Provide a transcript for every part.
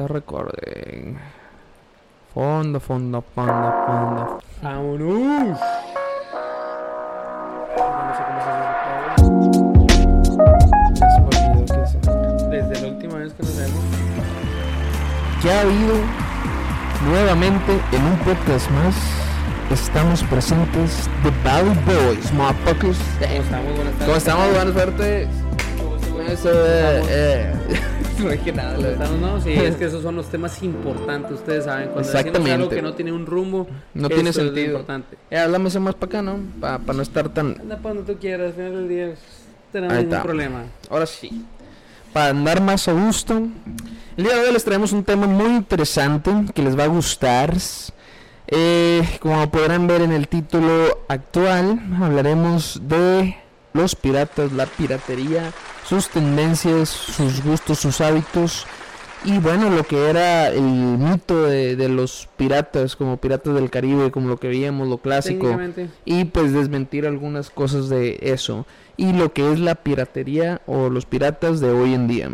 ahorita recording. Fondo, fondo, fondo, fondo. ¡Vámonos! Desde la última vez que nos vemos. Ya ha habido nuevamente en un podcast más. Estamos presentes The Valley Boys, motherfuckers. ¿Cómo estamos? Buenas tardes. ¿Cómo estamos? Buenas suertes. ¿Cómo estamos? Eh, eh. No dije nada, ¿Cómo la- estamos? No, sí, es que esos son los temas importantes, ustedes saben. Cuando decimos Exactamente. algo que no tiene un rumbo, No tiene eso es lo sentido. importante. Eh, la mesa más para acá, ¿no? Para no estar tan. Anda para donde tú quieras, al final del día pues, tenemos ningún problema. Ahora sí. Para andar más a gusto. El día de hoy les traemos un tema muy interesante que les va a gustar. Eh, como podrán ver en el título actual, hablaremos de los piratas, la piratería, sus tendencias, sus gustos, sus hábitos. Y bueno, lo que era el mito de, de los piratas, como piratas del Caribe, como lo que veíamos, lo clásico y pues desmentir algunas cosas de eso y lo que es la piratería o los piratas de hoy en día.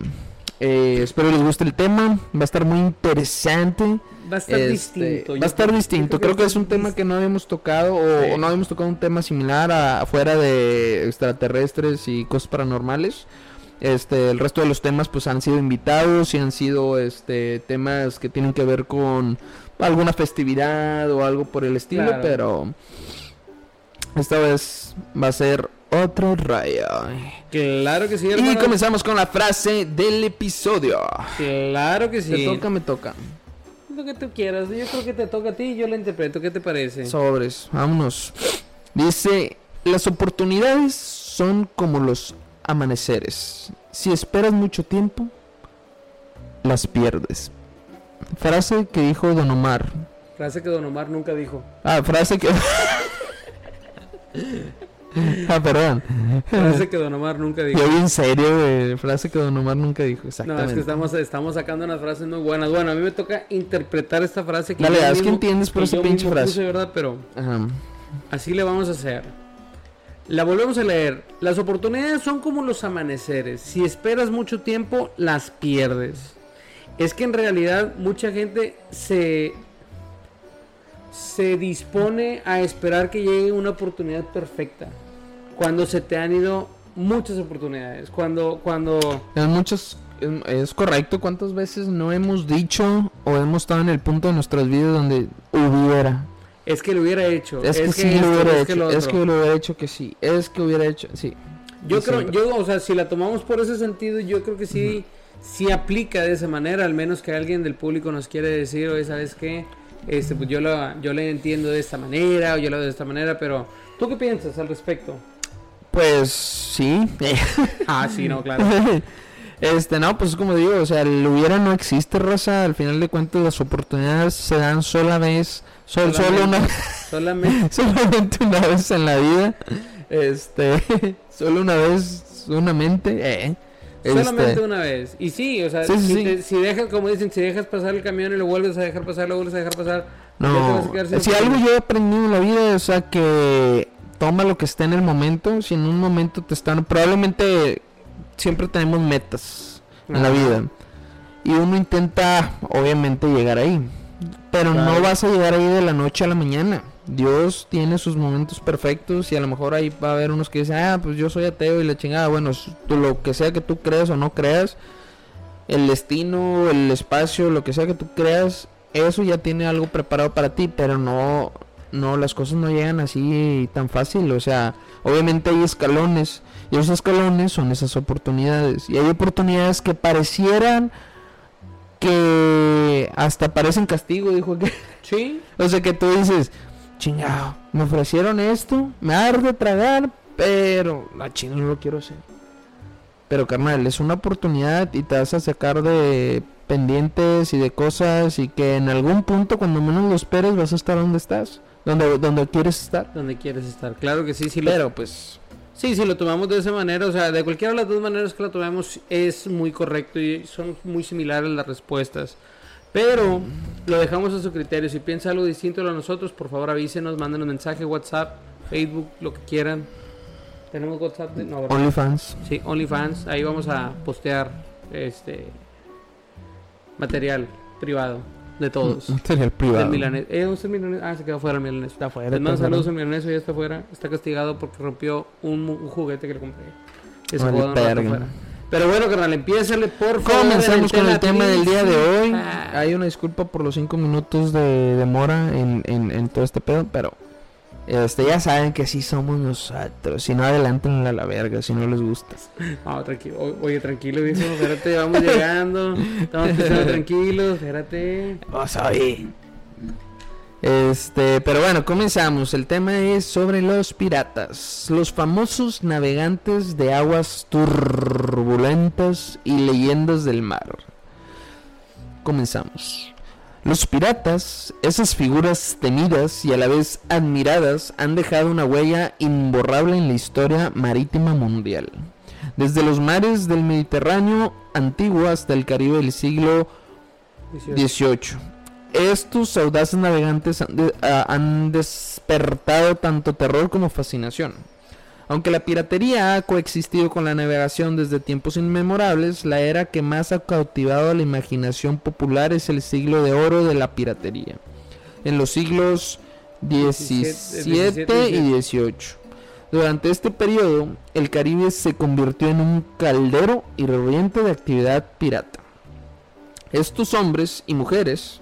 Eh, espero les guste el tema, va a estar muy interesante. Va a estar Este, distinto. Va a estar creo- distinto, creo que es un tema que no habíamos tocado o, Sí. o no habíamos tocado un tema similar a, fuera de extraterrestres y cosas paranormales. Este, el resto de los temas pues han sido invitados y han sido este temas que tienen que ver con alguna festividad o algo por el estilo, Claro. pero esta vez va a ser otro rayo. Claro que sí, Y hermano. comenzamos con la frase del episodio. Claro que sí. Te toca, me toca. Lo que tú quieras. Yo creo que te toca a ti y yo la interpreto. ¿Qué te parece? Sobres, vámonos. Dice, las oportunidades son como los amaneceres. Si esperas mucho tiempo, las pierdes. Frase que dijo Don Omar. Frase que Don Omar nunca dijo. Ah, frase que... ah, perdón. Frase que Don Omar nunca dijo. Yo en serio, güey. Frase que Don Omar nunca dijo. No, Exactamente. es que estamos, estamos sacando unas frases muy buenas. Bueno, a mí me toca interpretar esta frase que Dale, haz que entiendes por esa pinche frase. puse, ¿verdad? Pero Ajá. así le vamos a hacer. La volvemos a leer. Las oportunidades son como los amaneceres. Si esperas mucho tiempo, las pierdes. Es que en realidad mucha gente se se dispone a esperar que llegue una oportunidad perfecta. Cuando se te han ido muchas oportunidades. Cuando cuando Es correcto. ¿Cuántas veces no hemos dicho o hemos estado en el punto de nuestras vidas donde hubiera? Es que lo hubiera hecho. Es, que, sí lo hubiera que hecho. lo es que lo hubiera hecho que sí. Es que hubiera hecho, sí. Yo creo, siempre. yo, o sea, si la tomamos por ese sentido, yo creo que sí, sí aplica de esa manera, al menos que alguien del público nos quiere decir, oye, ¿sabes qué? Este, pues yo la, yo la entiendo de esta manera, o yo la veo de esta manera, pero ¿tú qué piensas al respecto? Pues sí. Ah, sí, no, claro. este, no, pues como digo, o sea, el hubiera no existe, raza. Al final de cuentas, las oportunidades se dan sola vez. Sol, solo una, Solamente, solamente una vez en la vida. Este, solo una vez, una mente. Eh. solamente Este, una vez. Y sí, o sea, Sí, sí, si, sí. te- si dejas, como dicen, si dejas pasar el camión y lo vuelves a dejar pasar, lo vuelves a dejar pasar, No, si algo yo he aprendido en la vida, o sea, que toma lo que esté en el momento. Si en un momento te están. Probablemente siempre tenemos metas en la vida. Y uno intenta, obviamente, llegar ahí. Pero no vas a llegar ahí de la noche a la mañana. Dios tiene sus momentos perfectos y a lo mejor ahí va a haber unos que dicen, ah, pues yo soy ateo y la chingada. Bueno, tú, lo que sea que tú creas o no creas, el destino, el espacio, lo que sea que tú creas, eso ya tiene algo preparado para ti, pero no, no, las cosas no llegan así tan fácil. O sea, obviamente hay escalones y esos escalones son esas oportunidades. Y hay oportunidades que parecieran que hasta parecen castigo, dijo que. Sí, O sea que tú dices, chingado, me ofrecieron esto, me arde tragar, pero la china no lo quiero hacer. Pero carnal, es una oportunidad y te vas a sacar de pendientes y de cosas y que en algún punto cuando menos lo esperes vas a estar donde estás, donde, donde quieres estar. donde quieres estar. Claro que sí, sí. lo- Pero pues, Sí, si lo tomamos de esa manera, o sea, de cualquiera de las dos maneras que lo tomemos es muy correcto y son muy similares las respuestas. Pero lo dejamos a su criterio. Si piensa algo distinto a nosotros, por favor avísenos, mándenos mensaje, WhatsApp, Facebook, lo que quieran. Tenemos WhatsApp, de- no. OnlyFans. Sí, OnlyFans, ahí vamos a postear este material privado de todos. Material privado. Del milanés. Eh, ¿dónde está el milanés? Ah, se quedó fuera el milanés. Está fuera. Les mando saludos al milanés, ya está fuera. Está castigado porque rompió un, un juguete que le compré. No está verga. fuera. Pero bueno, carnal, empiézale por favor. Comenzamos con el tema del día de hoy. Ah. Hay una disculpa por los cinco minutos de demora en, en, en todo este pedo, pero este ya saben que así somos nosotros. Si no, adelántenla a la verga, si no les gusta. No, tranquilo. Oye, tranquilo, viejo. Espérate, vamos llegando. Estamos empezando tranquilos. Espérate. Vamos a. Este, pero bueno, comenzamos. El tema es sobre los piratas, los famosos navegantes de aguas turbulentas y leyendas del mar. Comenzamos. Los piratas, esas figuras temidas y a la vez admiradas, han dejado una huella imborrable en la historia marítima mundial. Desde los mares del Mediterráneo antiguo hasta el Caribe del siglo 18. Estos audaces navegantes han, han despertado tanto terror como fascinación. Aunque la piratería ha coexistido con la navegación desde tiempos inmemorables, la era que más ha cautivado a la imaginación popular es el siglo de oro de la piratería. En los siglos 17 y 18. Durante este periodo, el Caribe se convirtió en un caldero hirviente de actividad pirata. Estos hombres y mujeres,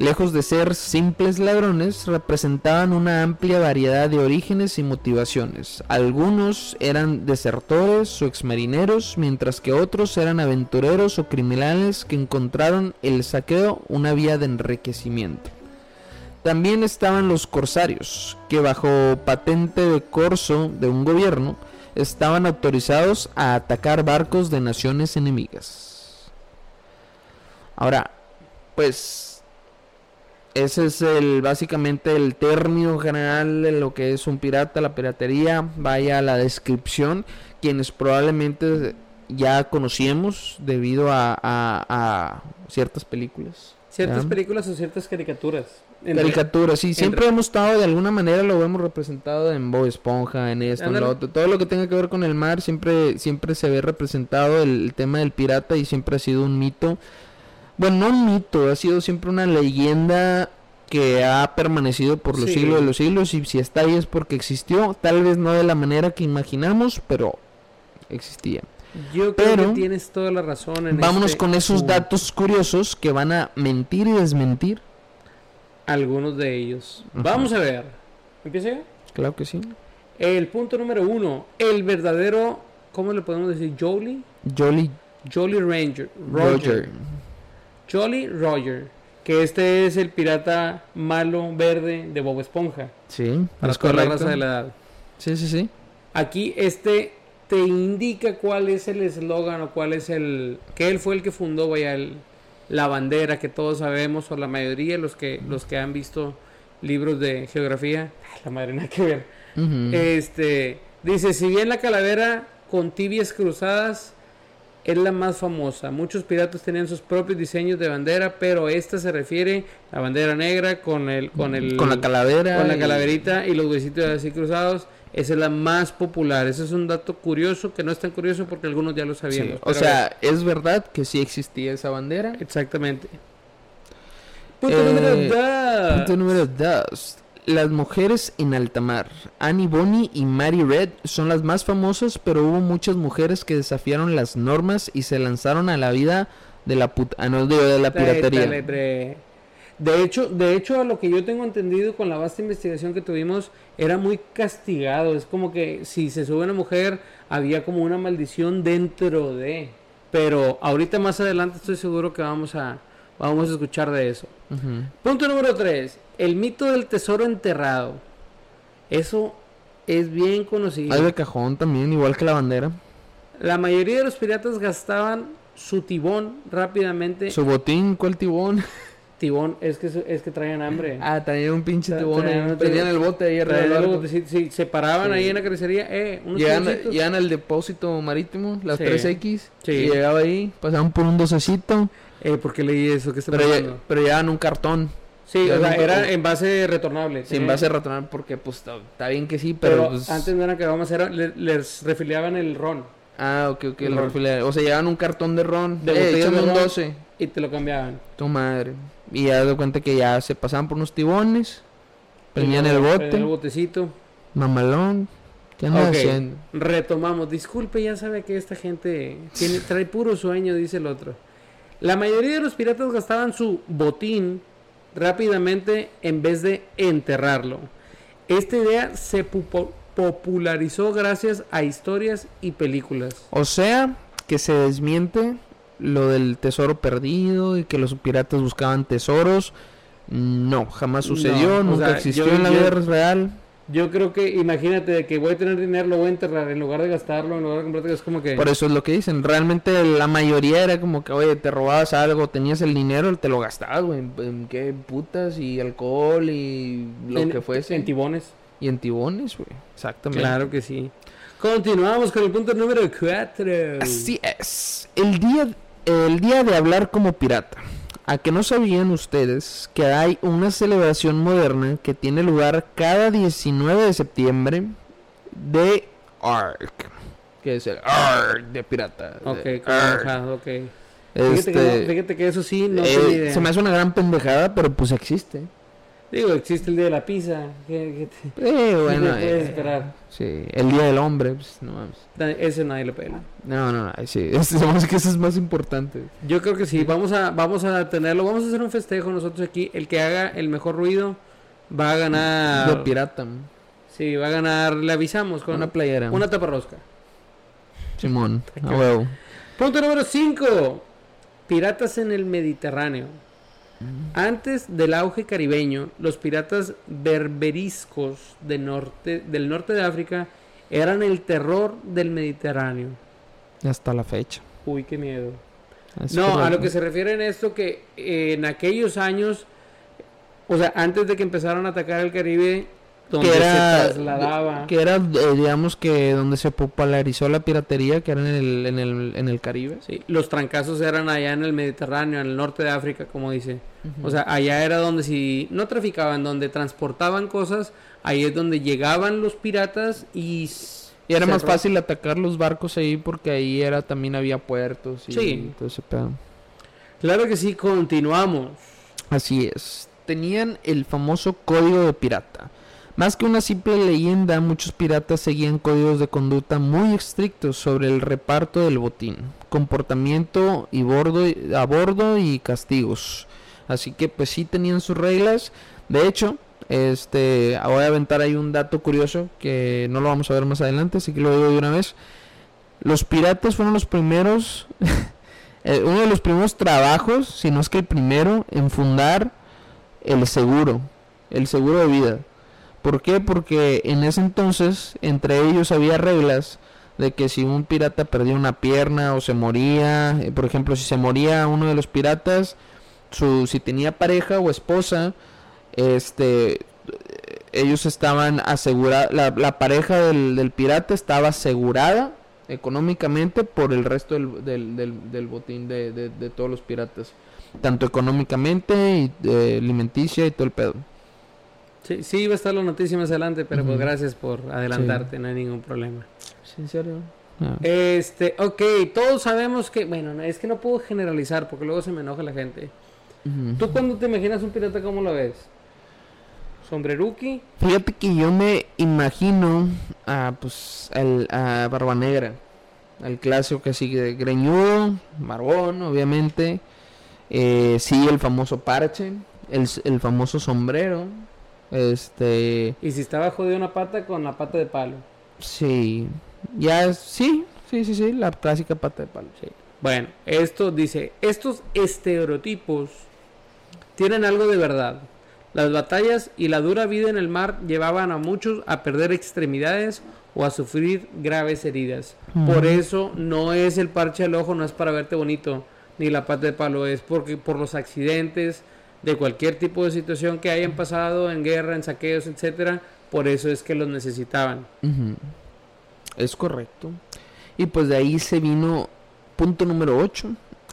lejos de ser simples ladrones, representaban una amplia variedad de orígenes y motivaciones. Algunos eran desertores o exmarineros, mientras que otros eran aventureros o criminales que encontraron el saqueo una vía de enriquecimiento. También estaban los corsarios, que bajo patente de corso de un gobierno estaban autorizados a atacar barcos de naciones enemigas. Ahora, pues ese es el básicamente el término general de lo que es un pirata, la piratería, vaya a la descripción, quienes probablemente ya conocíamos debido a, a- a ciertas películas. Ciertas Ya. películas o ciertas caricaturas. En Caricaturas, sí, siempre re- hemos estado de alguna manera lo hemos representado en Bob Esponja, en esto, en lo otro, todo lo que tenga que ver con el mar siempre siempre se ve representado el, el tema del pirata y siempre ha sido un mito. Bueno, no un mito, ha sido siempre una leyenda que ha permanecido por los Sí. siglos de los siglos y si está ahí es porque existió, tal vez no de la manera que imaginamos, pero existía. Yo creo Pero- que tienes toda la razón en Vámonos este con esos datos curiosos que van a mentir y desmentir. Algunos de ellos. Vamos a ver. ¿Empieza ya? Claro que sí. El punto número uno. El verdadero, ¿cómo le podemos decir? Jolly. Jolly Jolly Ranger. Roger. Jolly Roger. Que este es el pirata malo verde de Bob Esponja. Sí, Para es toda la raza de la edad. Sí, sí, sí. Aquí este te indica cuál es el eslogan o cuál es el... Que él fue el que fundó, vaya, el- la bandera que todos sabemos, o la mayoría, los que, los que han visto libros de geografía. La madre, nada que ver. Este, dice, si bien la calavera con tibias cruzadas es la más famosa, muchos piratas tenían sus propios diseños de bandera, pero esta se refiere a la bandera negra con el con el con la calavera. con la y- calaverita y los huesitos así cruzados. Esa es la más popular. Ese es un dato curioso que no es tan curioso porque algunos ya lo Sí, sabíamos. O pero sea, es verdad que sí existía esa bandera. exactamente. Punto Eh, número dos. Punto número 2. Las mujeres en alta mar. Annie Bonny y Mary Red son las más famosas, pero hubo muchas mujeres que desafiaron las normas y se lanzaron a la vida de la puta, ah, no, de la piratería. Dale. De hecho, de hecho, a lo que yo tengo entendido con la vasta investigación que tuvimos, era muy castigado. Es como que si se sube una mujer, había como una maldición dentro de. Pero ahorita más adelante estoy seguro que vamos a, vamos a escuchar de eso. Ujú. Punto número 3. El mito del tesoro enterrado. Eso es bien conocido. Hay de cajón también, igual que la bandera. La mayoría de los piratas gastaban su tibón rápidamente. Su botín, ¿cuál tibón? Tibón, es que, es que traían hambre. Ah, traían un pinche tibón traían Prendían el bote ahí arriba si, si se paraban Sí. ahí en la carnicería, eh, unos Llegan, llegan al depósito marítimo, las Sí. 3X. Sí. Y llegaba ahí, pasaban por un docecito. Eh, ¿por qué leí eso? ¿Qué está Pero, pero llevaban un cartón. Sí, ya o sea, era en base retornable. Sin tenía- base retornar porque pues está bien que sí, pero, Pero, pues... antes no era que vamos a hacer, le- les refiliaban el ron. Ah, ok, ok, El el O sea, llevaban un cartón de ron. De eh, botellas échame de un ron. 12. y te lo cambiaban. Tu madre. Y ya de cuenta que ya se pasaban por unos tibones. Prendían el bote. El botecito. Mamalón. ¿Qué andas haciendo? Retomamos. Disculpe, ya sabe que esta gente tiene, trae puro sueño, dice el otro. La mayoría de los piratas gastaban su botín rápidamente en vez de enterrarlo. Esta idea se popularizó gracias a historias y películas. O sea, que se desmiente lo del tesoro perdido y que los piratas buscaban tesoros. No, jamás sucedió, No, nunca sea, existió yo- en la yo- vida real. Yo creo que, imagínate, de que voy a tener dinero, lo voy a enterrar en lugar de gastarlo, en lugar de comprarte, es como que... Por eso es lo que dicen. Realmente la mayoría era como que, oye, te robabas algo, tenías el dinero, te lo gastabas, güey. En, en qué putas y alcohol y lo en- que fuese. En tibones. y en tibones, güey. Exactamente. Claro que sí. Continuamos con el punto número 4. Así es. El día, el día de hablar como pirata. ¿A que no sabían ustedes que hay una celebración moderna que tiene lugar cada 19 de septiembre de ARK? Que es el ARK de pirata. Ok, de ok. Fíjate, Este, que fíjate que eso sí, no eh, se me hace una gran pendejada, pero pues existe. Digo, existe el día de la pizza. ¿Qué, qué te- Eh, bueno, ¿qué puedes eh, esperar? sí, el día del hombre, pues, no mames. Ese nadie lo pela. No, no, no, sí, es, que eso es más importante. Yo creo que sí, vamos a, vamos a tenerlo, vamos a hacer un festejo nosotros aquí. El que haga el mejor ruido va a ganar. pirata, Sí, va a ganar, le avisamos con una una, playera. una taparrosca. Simón, a huevo. Punto número 5. Piratas en el Mediterráneo. Antes del auge caribeño, los piratas berberiscos de norte, del norte de África eran el terror del Mediterráneo. Hasta la fecha. Uy, qué miedo. Es No, a lo que se refiere en esto que eh, en aquellos años, o sea, antes de que empezaran a atacar el Caribe, donde que era, se trasladaba. que era eh, digamos que donde se popularizó la piratería, que era en el, en el, en el Caribe. Sí, los trancazos eran allá en el Mediterráneo, en el norte de África, como dice. O sea, allá era donde si no traficaban, donde transportaban cosas, ahí es donde llegaban los piratas y... y era más fácil atacar los barcos ahí porque ahí era también había puertos y Sí. todo ese pedo. Claro que sí, continuamos. Así es. Tenían el famoso código de pirata. Más que una simple leyenda, muchos piratas seguían códigos de conducta muy estrictos sobre el reparto del botín, comportamiento y bordo, a bordo y castigos. Así que pues sí tenían sus reglas. De hecho, este, voy a aventar ahí un dato curioso que no lo vamos a ver más adelante, así que lo digo de una vez. Los piratas fueron los primeros, eh, uno de los primeros trabajos, si no es que el primero, en fundar el seguro, el seguro de vida. ¿Por qué? Porque en ese entonces entre ellos había reglas de que si un pirata perdía una pierna o se moría, eh, por ejemplo, si se moría uno de los piratas, su si tenía pareja o esposa, este ellos estaban asegurados, la, la pareja del, pirata estaba asegurada económicamente por el resto del, del, botín de, de- de todos los piratas, tanto económicamente y eh, alimenticia y todo el pedo. Sí, sí, iba a estar la noticia más adelante, pero pues gracias por adelantarte, no hay ningún problema. ¿En serio? Ah. Este, ok, todos sabemos que, bueno, no, es que no puedo generalizar porque luego se me enoja la gente. ¿Tú cuando te imaginas un pirata cómo lo ves? ¿Sombreruki? Fíjate que yo me imagino a pues al, a Barba Negra, al clásico que sigue greñudo, barbón, obviamente. Eh, sí, el famoso parche, el, el famoso sombrero. Este, Y si estaba jodido una pata con la pata de palo. sí, ya es- sí, sí, sí, sí, la clásica pata de palo. Sí. Bueno, esto dice, estos estereotipos tienen algo de verdad. Las batallas y la dura vida en el mar llevaban a muchos a perder extremidades o a sufrir graves heridas. Por eso no es el parche al ojo, no es para verte bonito, ni la pata de palo, es porque por los accidentes de cualquier tipo de situación que hayan pasado en guerra, en saqueos, etcétera, por eso es que los necesitaban. Es correcto. Y pues de ahí se vino punto número 8.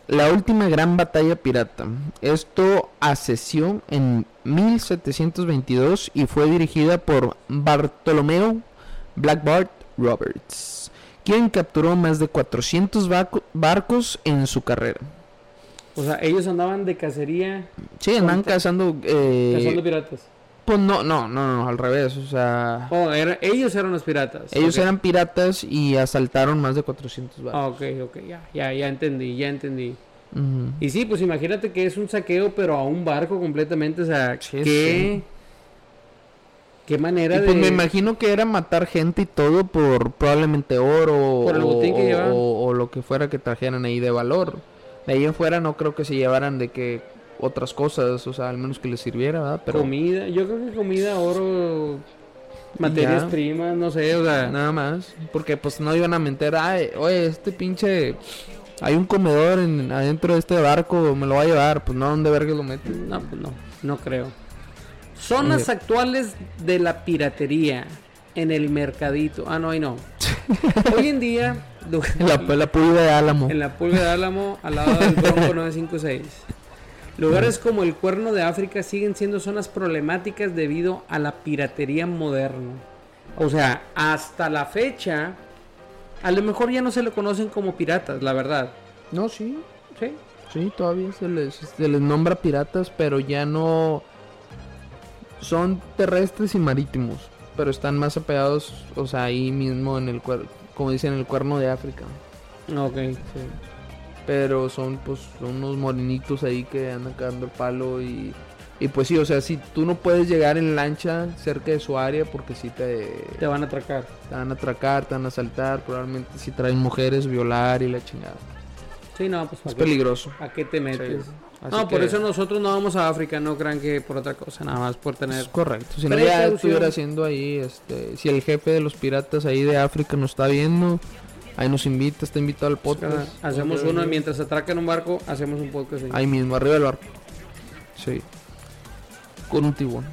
La última gran batalla pirata. Esto asesió en 1722 y fue dirigida por Bartolomeo Black Bart Roberts, quien capturó más de 400 baco- barcos en su carrera. O sea, ellos andaban de cacería Sí, andaban cazando... Eh, cazando piratas. Pues no, no, no, no, al revés, o sea... Oh, era- ellos eran los piratas. Ellos eran piratas y asaltaron más de 400 barcos. Ah, ok, ok, ya, ya, ya entendí, ya entendí. Y sí, pues imagínate que es un saqueo, pero a un barco completamente, o sea, Sí, qué... Qué manera Y de... pues me imagino que era matar gente y todo por probablemente oro Por el o, botín que o- llevaban. o- o lo que fuera que trajeran ahí de valor. De ahí en fuera no creo que se llevaran de que otras cosas, o sea, al menos que les sirviera, ¿verdad? Pero Comida, yo creo que comida, oro, materias ya. primas, no sé, o sea... nada más, porque pues no iban a meter, ay, oye, este pinche hay un comedor en, adentro de este barco, me lo va a llevar, pues no, ¿dónde verga lo meten? No, pues no, no creo. Zonas actuales de la piratería en el mercadito. Ah, no, ahí no. Hoy en día, En la, la pulga de Álamo. en la pulga de Álamo, al lado del Bronco 956. Lugares como el Cuerno de África siguen siendo zonas problemáticas debido a la piratería moderna. O sea, hasta la fecha, a lo mejor ya no se le conocen como piratas, la verdad. No, sí, ¿Sí? Sí, todavía se les, se les nombra piratas, pero ya no son terrestres y marítimos, pero están más apegados, o sea, ahí mismo en el cuer como dicen, en el cuerno de África. Ok. Sí. Pero son pues son unos morenitos ahí que andan cagando el palo y y pues sí, o sea, si tú no puedes llegar en lancha cerca de su área porque si te, Te van a atracar. te van a atracar, te van a asaltar, probablemente si traen mujeres, violar y la chingada. Sí, no, pues Es ¿para qué, peligroso. ¿a qué te metes? Sí. Así No, por eso nosotros no vamos a África, no crean que por otra cosa, nada más por tener... Es correcto. Si no ya estuviera haciendo ahí, este, si el jefe de los piratas ahí de África nos está viendo, ahí nos invita, está invitado al podcast. Hacemos uno mientras atracan un barco, hacemos un podcast. ahí. Ahí mismo, arriba del barco. Sí. Con un tiburón.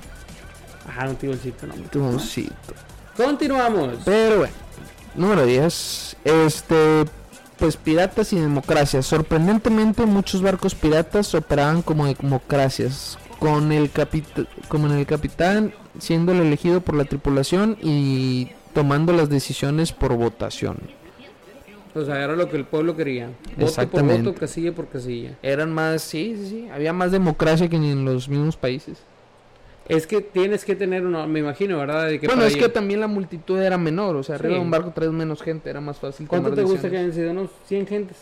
Ajá, un tiburoncito, no. hombre. Tiburoncito. Continuamos. Pero bueno, número 10. Este, pues piratas y democracia. Sorprendentemente muchos barcos piratas operaban como democracias. Con el, como en el capitán siendo el elegido por la tripulación y tomando las decisiones por votación. O sea, era lo que el pueblo quería. Voto por Exactamente. voto, casilla por casilla. Eran más, sí, sí, sí. Había más democracia que en los mismos países. Es que tienes que tener uno, me imagino, ¿verdad? De que bueno, es que también la multitud era menor. O sea, arriba Sí. de un barco traes menos gente. Era más fácil ¿Cuánto te gusta que hayan sido? ¿Unos 100 gentes?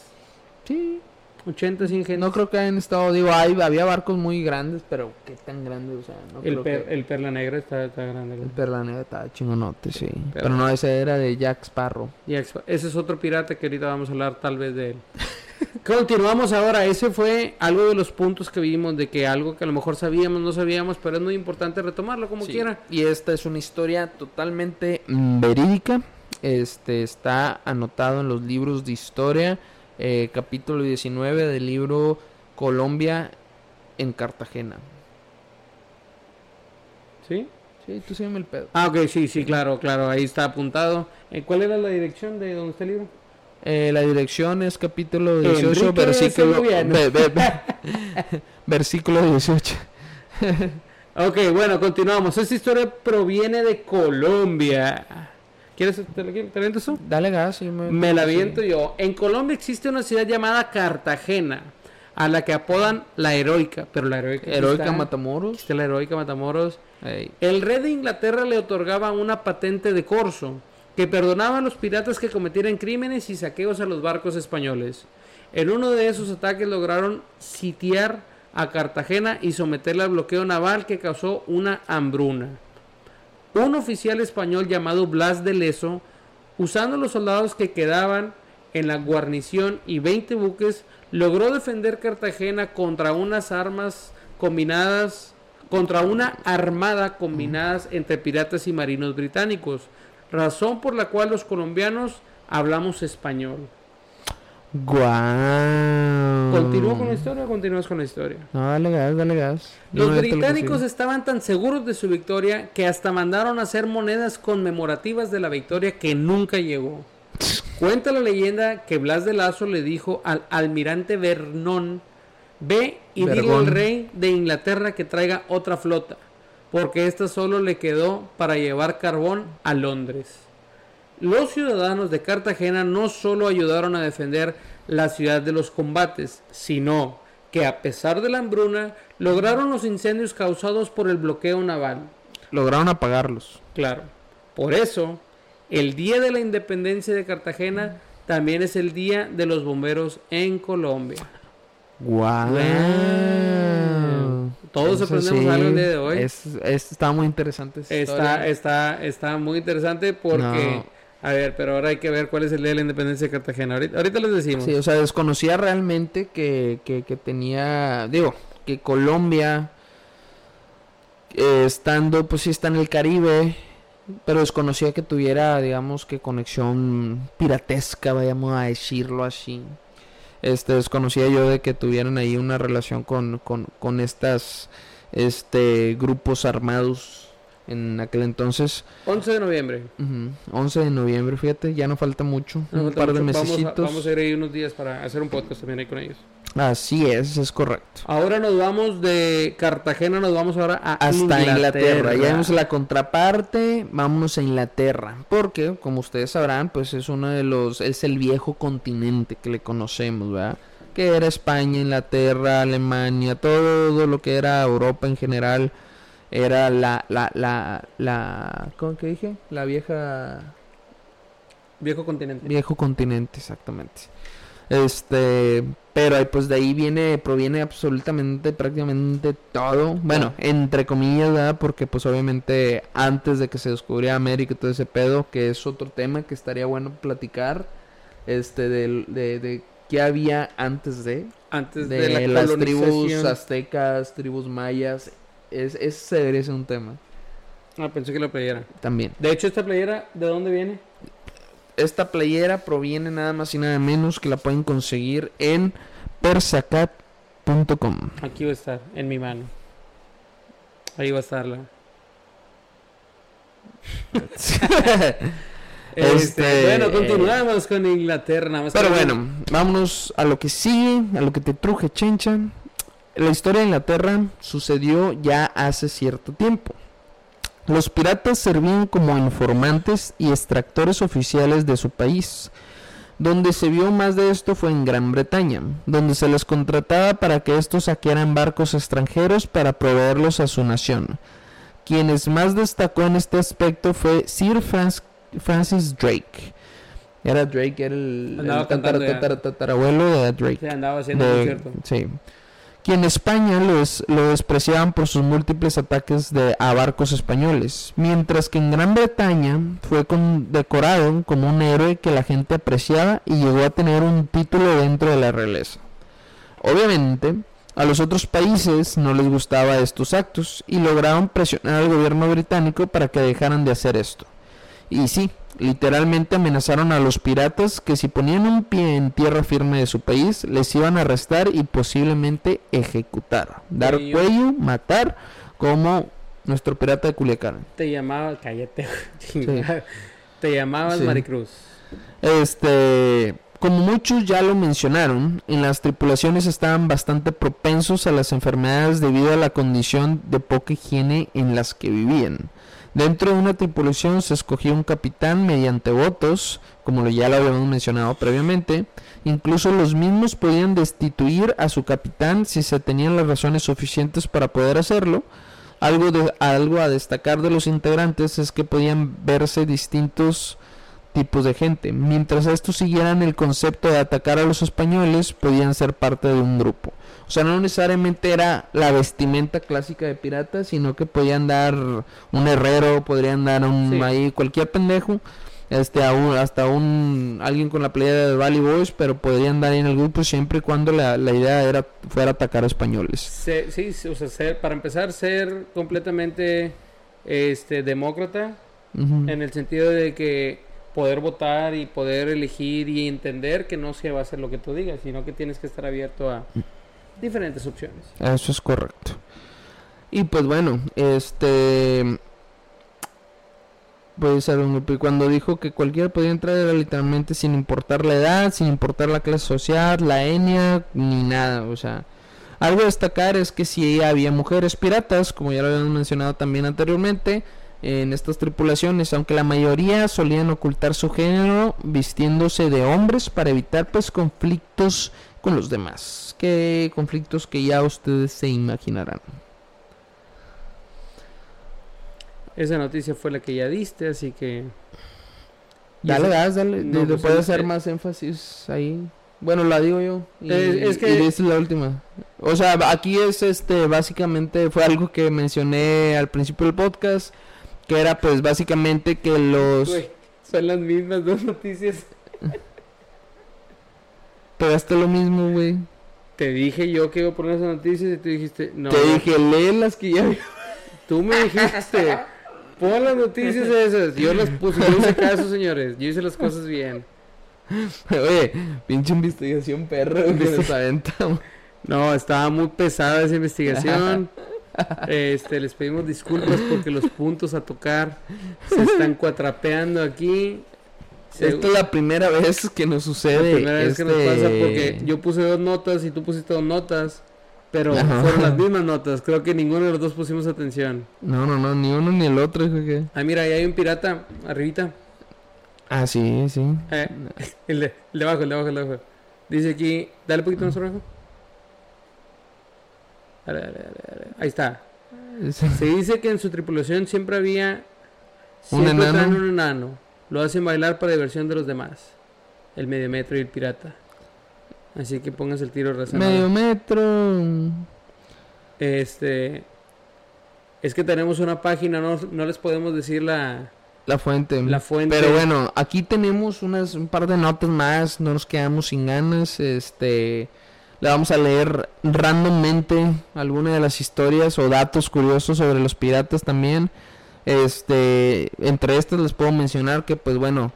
Sí, 80, 100 gentes. No creo que hayan estado, digo, hay, había barcos muy grandes, pero qué tan grandes, o sea, no el, creo per- que- el Perla Negra está, está grande. el Perla Negra estaba chingonote, sí. Pero- Pero, no, ese era de Jack Sparrow. Ex- ese es otro pirata que ahorita vamos a hablar tal vez de él. Continuamos ahora. Ese fue algo de los puntos que vimos de que algo que a lo mejor sabíamos, no sabíamos, pero es muy importante retomarlo como Sí, quiera. Y esta es una historia totalmente mm, verídica. Este está anotado en los libros de historia, eh, capítulo 19 del libro Colombia en Cartagena. ¿Sí? Sí, tú sígueme el pedo. Ah, ok, sí, sí, claro, claro. Ahí está apuntado. Eh, ¿Cuál era la dirección de donde está el libro? Eh, la dirección es capítulo 18, Enrique versículo, versículo 18. Ok, bueno, continuamos. Esta historia proviene de Colombia. ¿Quieres aviento eso? Dale gas. sí, me, Me la sí. aviento yo. En Colombia existe una ciudad llamada Cartagena, a la que apodan la heroica, pero la heroica. Heroica está. Matamoros. Existe la heroica Matamoros. El rey de Inglaterra le otorgaba una patente de corso que perdonaba a los piratas que cometieran crímenes y saqueos a los barcos españoles. En uno de esos ataques lograron sitiar a Cartagena y someterla al bloqueo naval que causó una hambruna. Un oficial español llamado Blas de Leso, usando los soldados que quedaban en la guarnición y 20 buques, logró defender Cartagena contra unas armas combinadas, contra una armada combinadas entre piratas y marinos británicos, razón por la cual los colombianos hablamos español. Guau. ¿Continúo con la historia o continúas con la historia? No, dale gas, dale gas. Los No, lo británicos estaban tan seguros de su victoria que hasta mandaron a hacer monedas conmemorativas de la victoria que nunca llegó. Cuenta la leyenda que Blas de Lazo le dijo al almirante Vernon, ve y dile al rey de Inglaterra que traiga otra flota, porque esta solo le quedó para llevar carbón a Londres. Los ciudadanos de Cartagena no solo ayudaron a defender la ciudad de los combates, sino que a pesar de la hambruna lograron los incendios causados por el bloqueo naval. Lograron apagarlos. Claro. Por eso, el Día de la Independencia de Cartagena también es el Día de los Bomberos en Colombia. Guau. Todos aprendemos sí, algo el día de hoy. Es, es- está muy interesante. esa Está, está, está muy interesante porque... A ver, pero ahora hay que ver cuál es el Día de la Independencia de Cartagena. Ahorita, ahorita les decimos. Sí, o sea, desconocía realmente que, que, que tenía, digo, que Colombia, eh, estando, pues sí está en el Caribe, pero desconocía que tuviera, digamos, que conexión piratesca, vayamos a decirlo así. Este, desconocía yo de que tuvieran ahí una relación con, con, con estas, este, grupos armados en aquel entonces. 11 de noviembre. Ujú, 11 de noviembre, fíjate, ya no falta mucho, No un falta par de mucho. Vamos a- mesecitos. Vamos a, ir ahí unos días para hacer un podcast también ahí con ellos. Así es, es correcto. Ahora nos vamos de Cartagena, nos vamos ahora a Hasta Inglaterra. Inglaterra. Ya vimos la contraparte, vámonos a Inglaterra. Porque, como ustedes sabrán, pues es uno de los, es el viejo continente que le conocemos, ¿verdad? Que era España, Inglaterra, Alemania, todo lo que era Europa en general. Era la, la, la, la, ¿cómo que dije? La vieja Viejo continente. Viejo continente, exactamente. Este, pero ahí, pues de ahí viene, proviene absolutamente, prácticamente todo. Bueno, entre comillas, ¿verdad? Porque pues obviamente antes de que se descubriera América y todo ese pedo, que es otro tema que estaría bueno platicar, este, de, de qué había antes de, Antes de, de, la las tribus aztecas, tribus mayas. Es, ese debería ser un tema Ah, pensé que la playera. también. De hecho, esta playera, ¿de dónde viene? Esta playera proviene nada más y nada menos que la pueden conseguir en persacat.com. Aquí va a estar, en mi mano. Ahí va a estarla. Este, Este, bueno, continuamos con Inglaterra. Nada más Pero que- bueno, vámonos a lo que sigue, a lo que te truje, chencha. La historia de Inglaterra sucedió ya hace cierto tiempo. Los piratas servían como informantes y extractores oficiales de su país. Donde se vio más de esto fue en Gran Bretaña, donde se les contrataba para que estos saquearan barcos extranjeros para proveerlos a su nación. Quienes más destacó en este aspecto fue Sir Franz- Francis Drake. Era Drake, era el, tatarabuelo de Drake. Se andaba haciendo De- un concierto. sí. Quien en España lo despreciaban por sus múltiples ataques de, a barcos españoles, mientras que en Gran Bretaña fue condecorado como un héroe que la gente apreciaba y llegó a tener un título dentro de la realeza. Obviamente, a los otros países no les gustaba estos actos y lograron presionar al gobierno británico para que dejaran de hacer esto. Y sí, literalmente amenazaron a los piratas que si ponían un pie en tierra firme de su país, les iban a arrestar y posiblemente ejecutar. Dar cuello, matar, como nuestro pirata de Culiacán. Te llamaba, cállate, chingada. Te llamabas Sí. Maricruz. Este, como muchos ya lo mencionaron, en las tripulaciones estaban bastante propensos a las enfermedades debido a la condición de poca higiene en las que vivían. Dentro de una tripulación se escogía un capitán mediante votos, como ya lo habíamos mencionado previamente. Incluso los mismos podían destituir a su capitán si se tenían las razones suficientes para poder hacerlo. Algo, de, algo a destacar de los integrantes es que podían verse distintos tipos de gente. Mientras estos siguieran el concepto de atacar a los españoles, podían ser parte de un grupo. O sea, no necesariamente era la vestimenta clásica de piratas, sino que podían dar un herrero, podrían dar un Sí. ahí cualquier pendejo, este a un- hasta un alguien con la playa de Valley Boys, pero podrían dar en el grupo siempre y cuando la, la idea era fuera atacar a españoles. Se- sí, sí, o sea, ser- para empezar, ser completamente este, demócrata, en el sentido de que poder votar y poder elegir y entender que no se va a hacer lo que tú digas, sino que tienes que estar abierto a diferentes opciones. Eso es correcto. Y pues bueno, este. Y cuando dijo que cualquiera podía entrar, era literalmente sin importar la edad, sin importar la clase social, la etnia, ni nada. O sea, algo a destacar es que si había mujeres piratas, como ya lo habíamos mencionado también anteriormente, en estas tripulaciones, aunque la mayoría solían ocultar su género vistiéndose de hombres para evitar pues conflictos con los demás. ¿Qué conflictos que ya ustedes se imaginarán? Esa noticia fue la que ya diste, así que... Dale, gas, dale. No, pues, hacer eh. más énfasis ahí. Bueno, la digo yo. Y, es que- y esta es la última. O sea, aquí es este, básicamente fue algo que mencioné al principio del podcast. Que era pues básicamente que los... Son las mismas dos noticias. Pegaste lo mismo, güey. Te dije yo que iba a poner esas noticias y tú dijiste, no. Te dije, lee las que ya... Tú me dijiste, pon las noticias esas. Yo las puse, yo hice caso, señores. Yo hice las cosas bien. Oye, pinche investigación perro que nos aventamos. No, estaba muy pesada esa investigación. Este, les pedimos disculpas porque los puntos a tocar se están cuatrapeando aquí. Se- Esta es la primera vez que nos la sucede. primera vez que nos este- pasa porque yo puse dos notas y tú pusiste dos notas, pero Ajá. fueron las mismas notas. Creo que ninguno de los dos pusimos atención. No, no, no, ni uno ni el otro. que- Ah, mira, ahí hay un pirata arribita. Ah, sí, sí. Eh, el, de, el de abajo, el de abajo, el de abajo. Dice aquí, dale un poquito más abajo. Dale, dale, dale, dale. Ahí está. Se dice que en su tripulación siempre había Un enano. un enano. Lo hacen bailar para diversión de los demás. El medio metro y el pirata. Así que pongas el tiro razonable. Medio metro. Este es que tenemos una página, no, no les podemos decir la, La fuente. la fuente. Pero bueno, aquí tenemos unas, un par de notas más, no nos quedamos sin ganas. Este, le vamos a leer randommente alguna de las historias o datos curiosos sobre los piratas también. Este, entre estas les puedo mencionar que, pues bueno,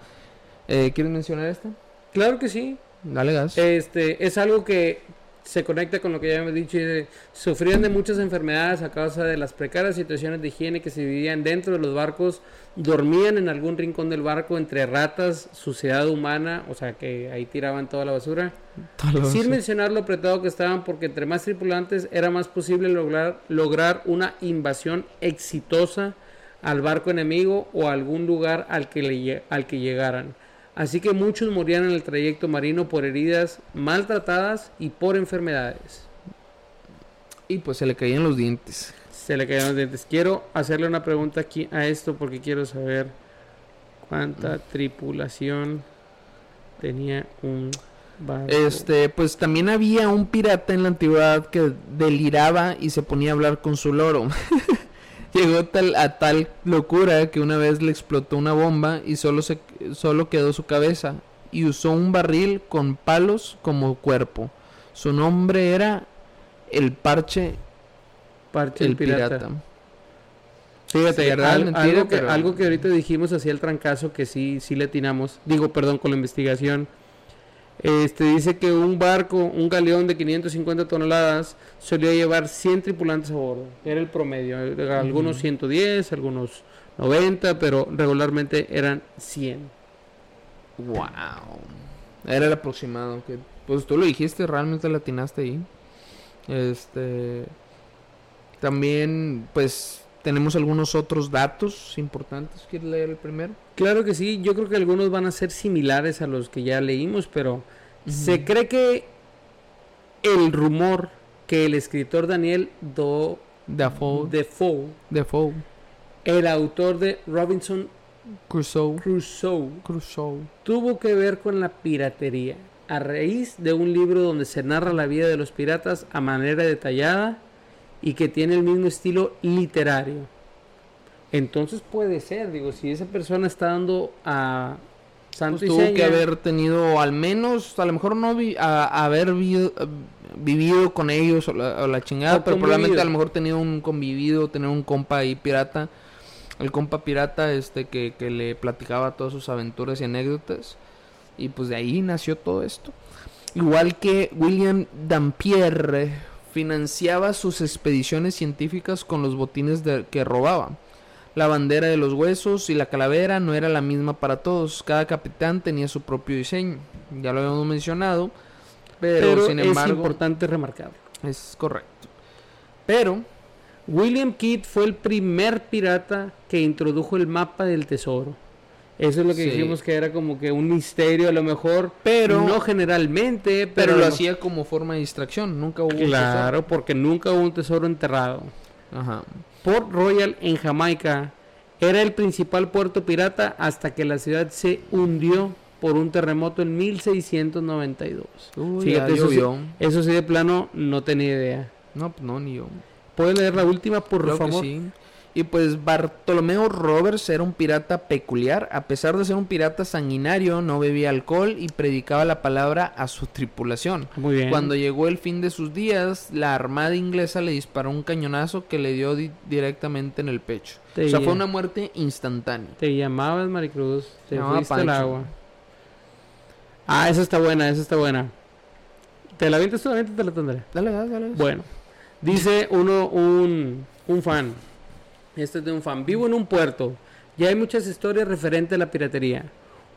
eh, ¿quieres mencionar esta? Claro que sí. Dale gas. Este, es algo que se conecta con lo que ya hemos dicho. y sufrían de muchas enfermedades a causa de las precarias situaciones de higiene que se vivían dentro de los barcos. Dormían en algún rincón del barco entre ratas, suciedad humana, o sea que ahí tiraban toda la basura. Sin mencionar lo apretado que estaban, porque entre más tripulantes era más posible lograr, lograr una invasión exitosa al barco enemigo o a algún lugar al que, le al que llegaran. Así que muchos morían en el trayecto marino por heridas maltratadas y por enfermedades. Y pues se le caían los dientes. Se le cayeron los dientes. Quiero hacerle una pregunta aquí a esto porque quiero saber cuánta tripulación tenía un barco. Este, pues también había un pirata en la antigüedad que deliraba y se ponía a hablar con su loro. Llegó tal, a tal locura que una vez le explotó una bomba y solo, se, solo quedó su cabeza y usó un barril con palos como cuerpo. Su nombre era el parche Parche el pirata. Fíjate, Sí, al- mentira, algo, que, pero- algo que ahorita dijimos hacia el trancazo que sí, sí le atinamos, digo, perdón, con la investigación. Este dice que un barco, un galeón de 550 toneladas, solía llevar 100 tripulantes a bordo. Era el promedio. Algunos Ujú. 110, algunos 90, pero regularmente eran 100. Wow. Era el aproximado. Que, pues tú lo dijiste, realmente le atinaste ahí. Este. También, pues, tenemos algunos otros datos importantes. ¿Quieres leer el primero? Claro que sí, yo creo que algunos van a ser similares a los que ya leímos, pero se cree que el rumor que el escritor Daniel Do Defoe. Defoe, Defoe. el autor de Robinson Crusoe. Crusoe, Crusoe. tuvo que ver con la piratería a raíz de un libro donde se narra la vida de los piratas a manera detallada y que tiene el mismo estilo literario. Entonces puede ser, digo, si esa persona está dando a santo Pues y tuvo que haber tenido, al menos, a lo mejor no vi- a- haber vi- vivido con ellos o la, o la chingada, O pero probablemente a lo mejor tenido un convivido, tener un compa ahí pirata. El compa pirata este que, que le platicaba todas sus aventuras y anécdotas. Y pues de ahí nació todo esto. Igual que William Dampier financiaba sus expediciones científicas con los botines de- que robaba. La bandera de los huesos y la calavera no era la misma para todos. Cada capitán tenía su propio diseño. Ya lo habíamos mencionado. Pero, pero sin es embargo, importante remarcarlo. es correcto. Pero, William Kidd fue el primer pirata que introdujo el mapa del tesoro Eso es lo que Sí. dijimos que era como que un misterio a lo mejor, Pero- no generalmente, pero, lo lo- hacía como forma de distracción, nunca hubo un Claro, porque nunca hubo un tesoro enterrado. Ajá. Port Royal en Jamaica era el principal puerto pirata hasta que la ciudad se hundió por un terremoto en 1692. Uy, Fíjate, eso sí, eso sí de plano no tenía idea. No, pues no, ni yo. ¿Puedes leer la última, por que favor? sí. Y pues Bartolomeo Roberts era un pirata peculiar. A pesar de ser un pirata sanguinario, no bebía alcohol y predicaba la palabra a su tripulación. Muy bien. Cuando llegó el fin de sus días, la armada inglesa le disparó un cañonazo que le dio di- directamente en el pecho. Te o sea, fue una muerte instantánea. Te llamabas Maricruz, te llamaba fuiste al agua. Ah, esa está buena, esa está buena. ¿Te la avientas solamente te la tendré? Dale, dale, dale. Bueno, dice uno, un, un fan. Este es de un fan. Vivo en un puerto. Ya hay muchas historias referentes a la piratería.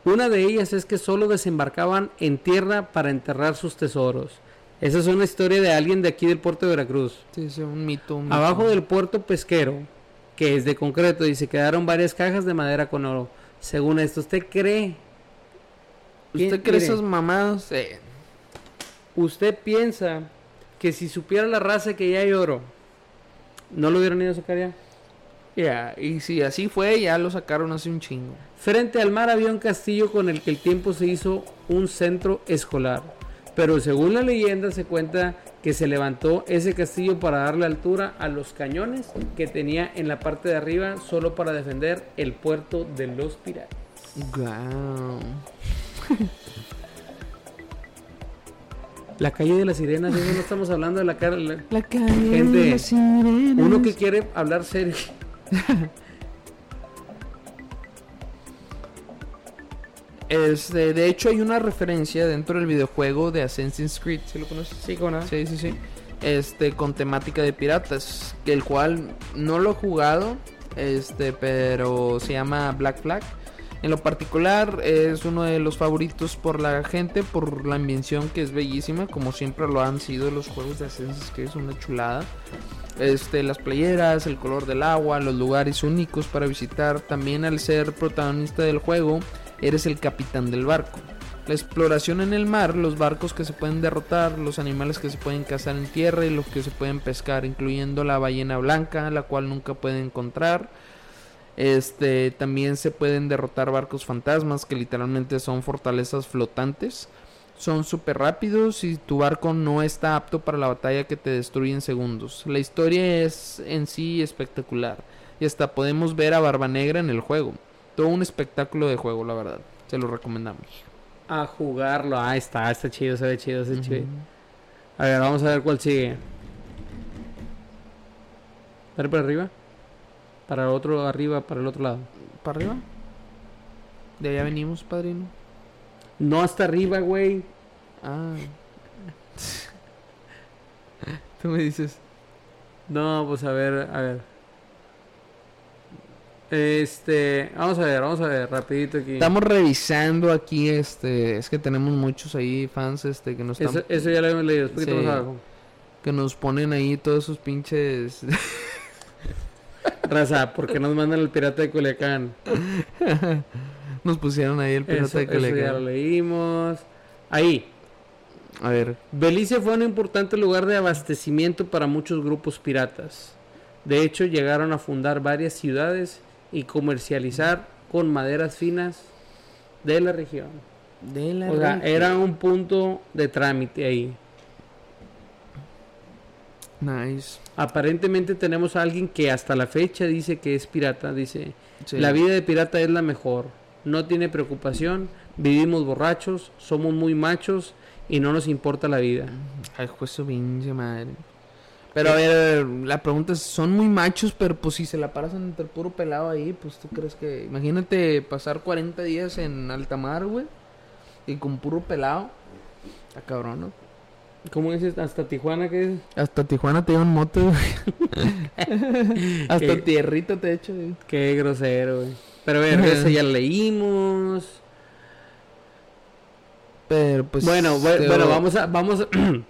Una de ellas es que solo desembarcaban en tierra para enterrar sus tesoros. Esa es una historia de alguien de aquí del puerto de Veracruz. Sí, sí, un mito. un mito. Abajo del puerto pesquero, que es de concreto, dice quedaron varias cajas de madera con oro. Según esto, ¿usted cree? ¿Usted cree Mire, esas mamadas? Eh, ¿Usted piensa que si supiera la raza que ya hay oro, no lo hubieran ido a sacar ya? Ya, y si así fue, ya lo sacaron hace un chingo. Frente al mar había un castillo con el que el tiempo se hizo un centro escolar. Pero según la leyenda se cuenta que se levantó ese castillo para darle altura a los cañones que tenía en la parte de arriba solo para defender el puerto de los piratas. Guau. La calle de las sirenas, no estamos hablando de la cara. la- La calle Gente, de las sirenas. Uno que quiere hablar serio. Este, de hecho, hay una referencia dentro del videojuego de Assassin's Creed. ¿Sí lo conoces? Sí, con. Sí, sí, sí. Este, con temática de piratas. Que el cual no lo he jugado. Este, pero se llama Black Flag. En lo particular, es uno de los favoritos por la gente. Por la invención que es bellísima. Como siempre lo han sido los juegos de Assassin's Creed. Es una chulada. Este, las playeras, el color del agua, los lugares únicos para visitar. También al ser protagonista del juego, eres el capitán del barco. La exploración en el mar, los barcos que se pueden derrotar, los animales que se pueden cazar en tierra y los que se pueden pescar, incluyendo la ballena blanca, la cual nunca pueden encontrar. Este, también se pueden derrotar barcos fantasmas que literalmente son fortalezas flotantes. Son súper rápidos y tu barco no está apto para la batalla que te destruye en segundos. La historia es en sí espectacular y hasta podemos ver a Barba Negra en el juego. Todo un espectáculo de juego, la verdad. Se lo recomendamos. A jugarlo. Ah, está, está chido, se ve chido, se ve chido. A ver, vamos a ver cuál sigue. Dale para arriba. Para el otro arriba, para el otro lado. ¿Para arriba? De allá venimos, padrino. No hasta arriba, güey. Ah. Tú me dices. No, pues a ver, a ver. Este, vamos a ver, vamos a ver, rapidito aquí. Estamos revisando aquí, este, es que tenemos muchos ahí fans, este, que nos están, Eso, eso ya lo hemos leído, un poquito Sí. más abajo. que nos ponen ahí todos sus pinches, Raza, ¿por qué nos mandan el pirata de Culiacán? nos pusieron ahí el pirata de eso ya Culiacán. lo leímos. Ahí, A ver, Belice fue un importante lugar de abastecimiento para muchos grupos piratas. De hecho, llegaron a fundar varias ciudades y comercializar con maderas finas de la región. de la O sea, región. era un punto de trámite ahí. nice. Aparentemente tenemos a alguien que hasta la fecha dice que es pirata. Dice, Sí. la vida de pirata es la mejor. No tiene preocupación. Vivimos borrachos. Somos muy machos. Y no nos importa la vida. Ay, juez su pinche madre. Pero a ver, la pregunta es, son muy machos, pero pues si se la paras entre el puro pelado ahí, pues tú crees que... Imagínate pasar 40 días en alta mar, güey, y con puro pelado. Está cabrón, ¿no? ¿Cómo dices? Hasta Tijuana, que es? Hasta Tijuana te llevan moto, güey. Hasta ¿Qué? tierrita te echo, güey. Qué grosero, güey. Pero a ver, ese ya leímos. Pero pues... bueno, bueno, vamos a, vamos a-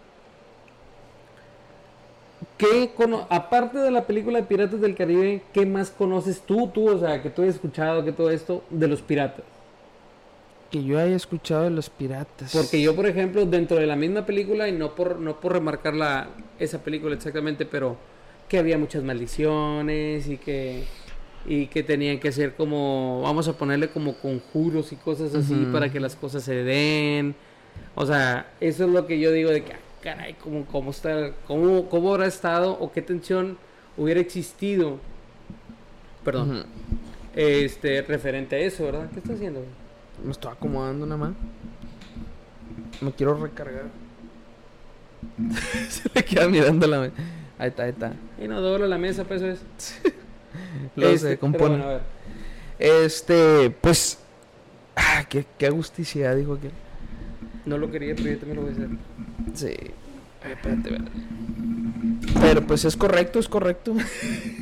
¿qué cono- aparte de la película de Piratas del Caribe, qué más conoces tú, tú, o sea, que tú hayas escuchado, que todo esto, de los piratas? Que yo haya escuchado de los piratas. Porque yo, por ejemplo, dentro de la misma película, y no por, no por remarcar la, esa película exactamente, pero que había muchas maldiciones y que, y que tenían que hacer como, vamos a ponerle como conjuros y cosas así para que las cosas se den. O sea, eso es lo que yo digo de que, ah, caray, ¿cómo, cómo, está, cómo, ¿cómo habrá estado o qué tensión hubiera existido? Perdón. Este, referente a eso, ¿verdad? ¿Qué está haciendo? Me estoy acomodando nada más. Me quiero recargar. Se le queda mirando la me- Ahí está, ahí está. Y no dobla la mesa, pues eso es. Luego Este, se pero compone. bueno, a ver. Este, pues. Ah, qué, qué agusticidad, dijo aquel. No lo quería, pero yo también lo voy a hacer. Sí. Ay, espérate, espérate. Pero pues es correcto, es correcto.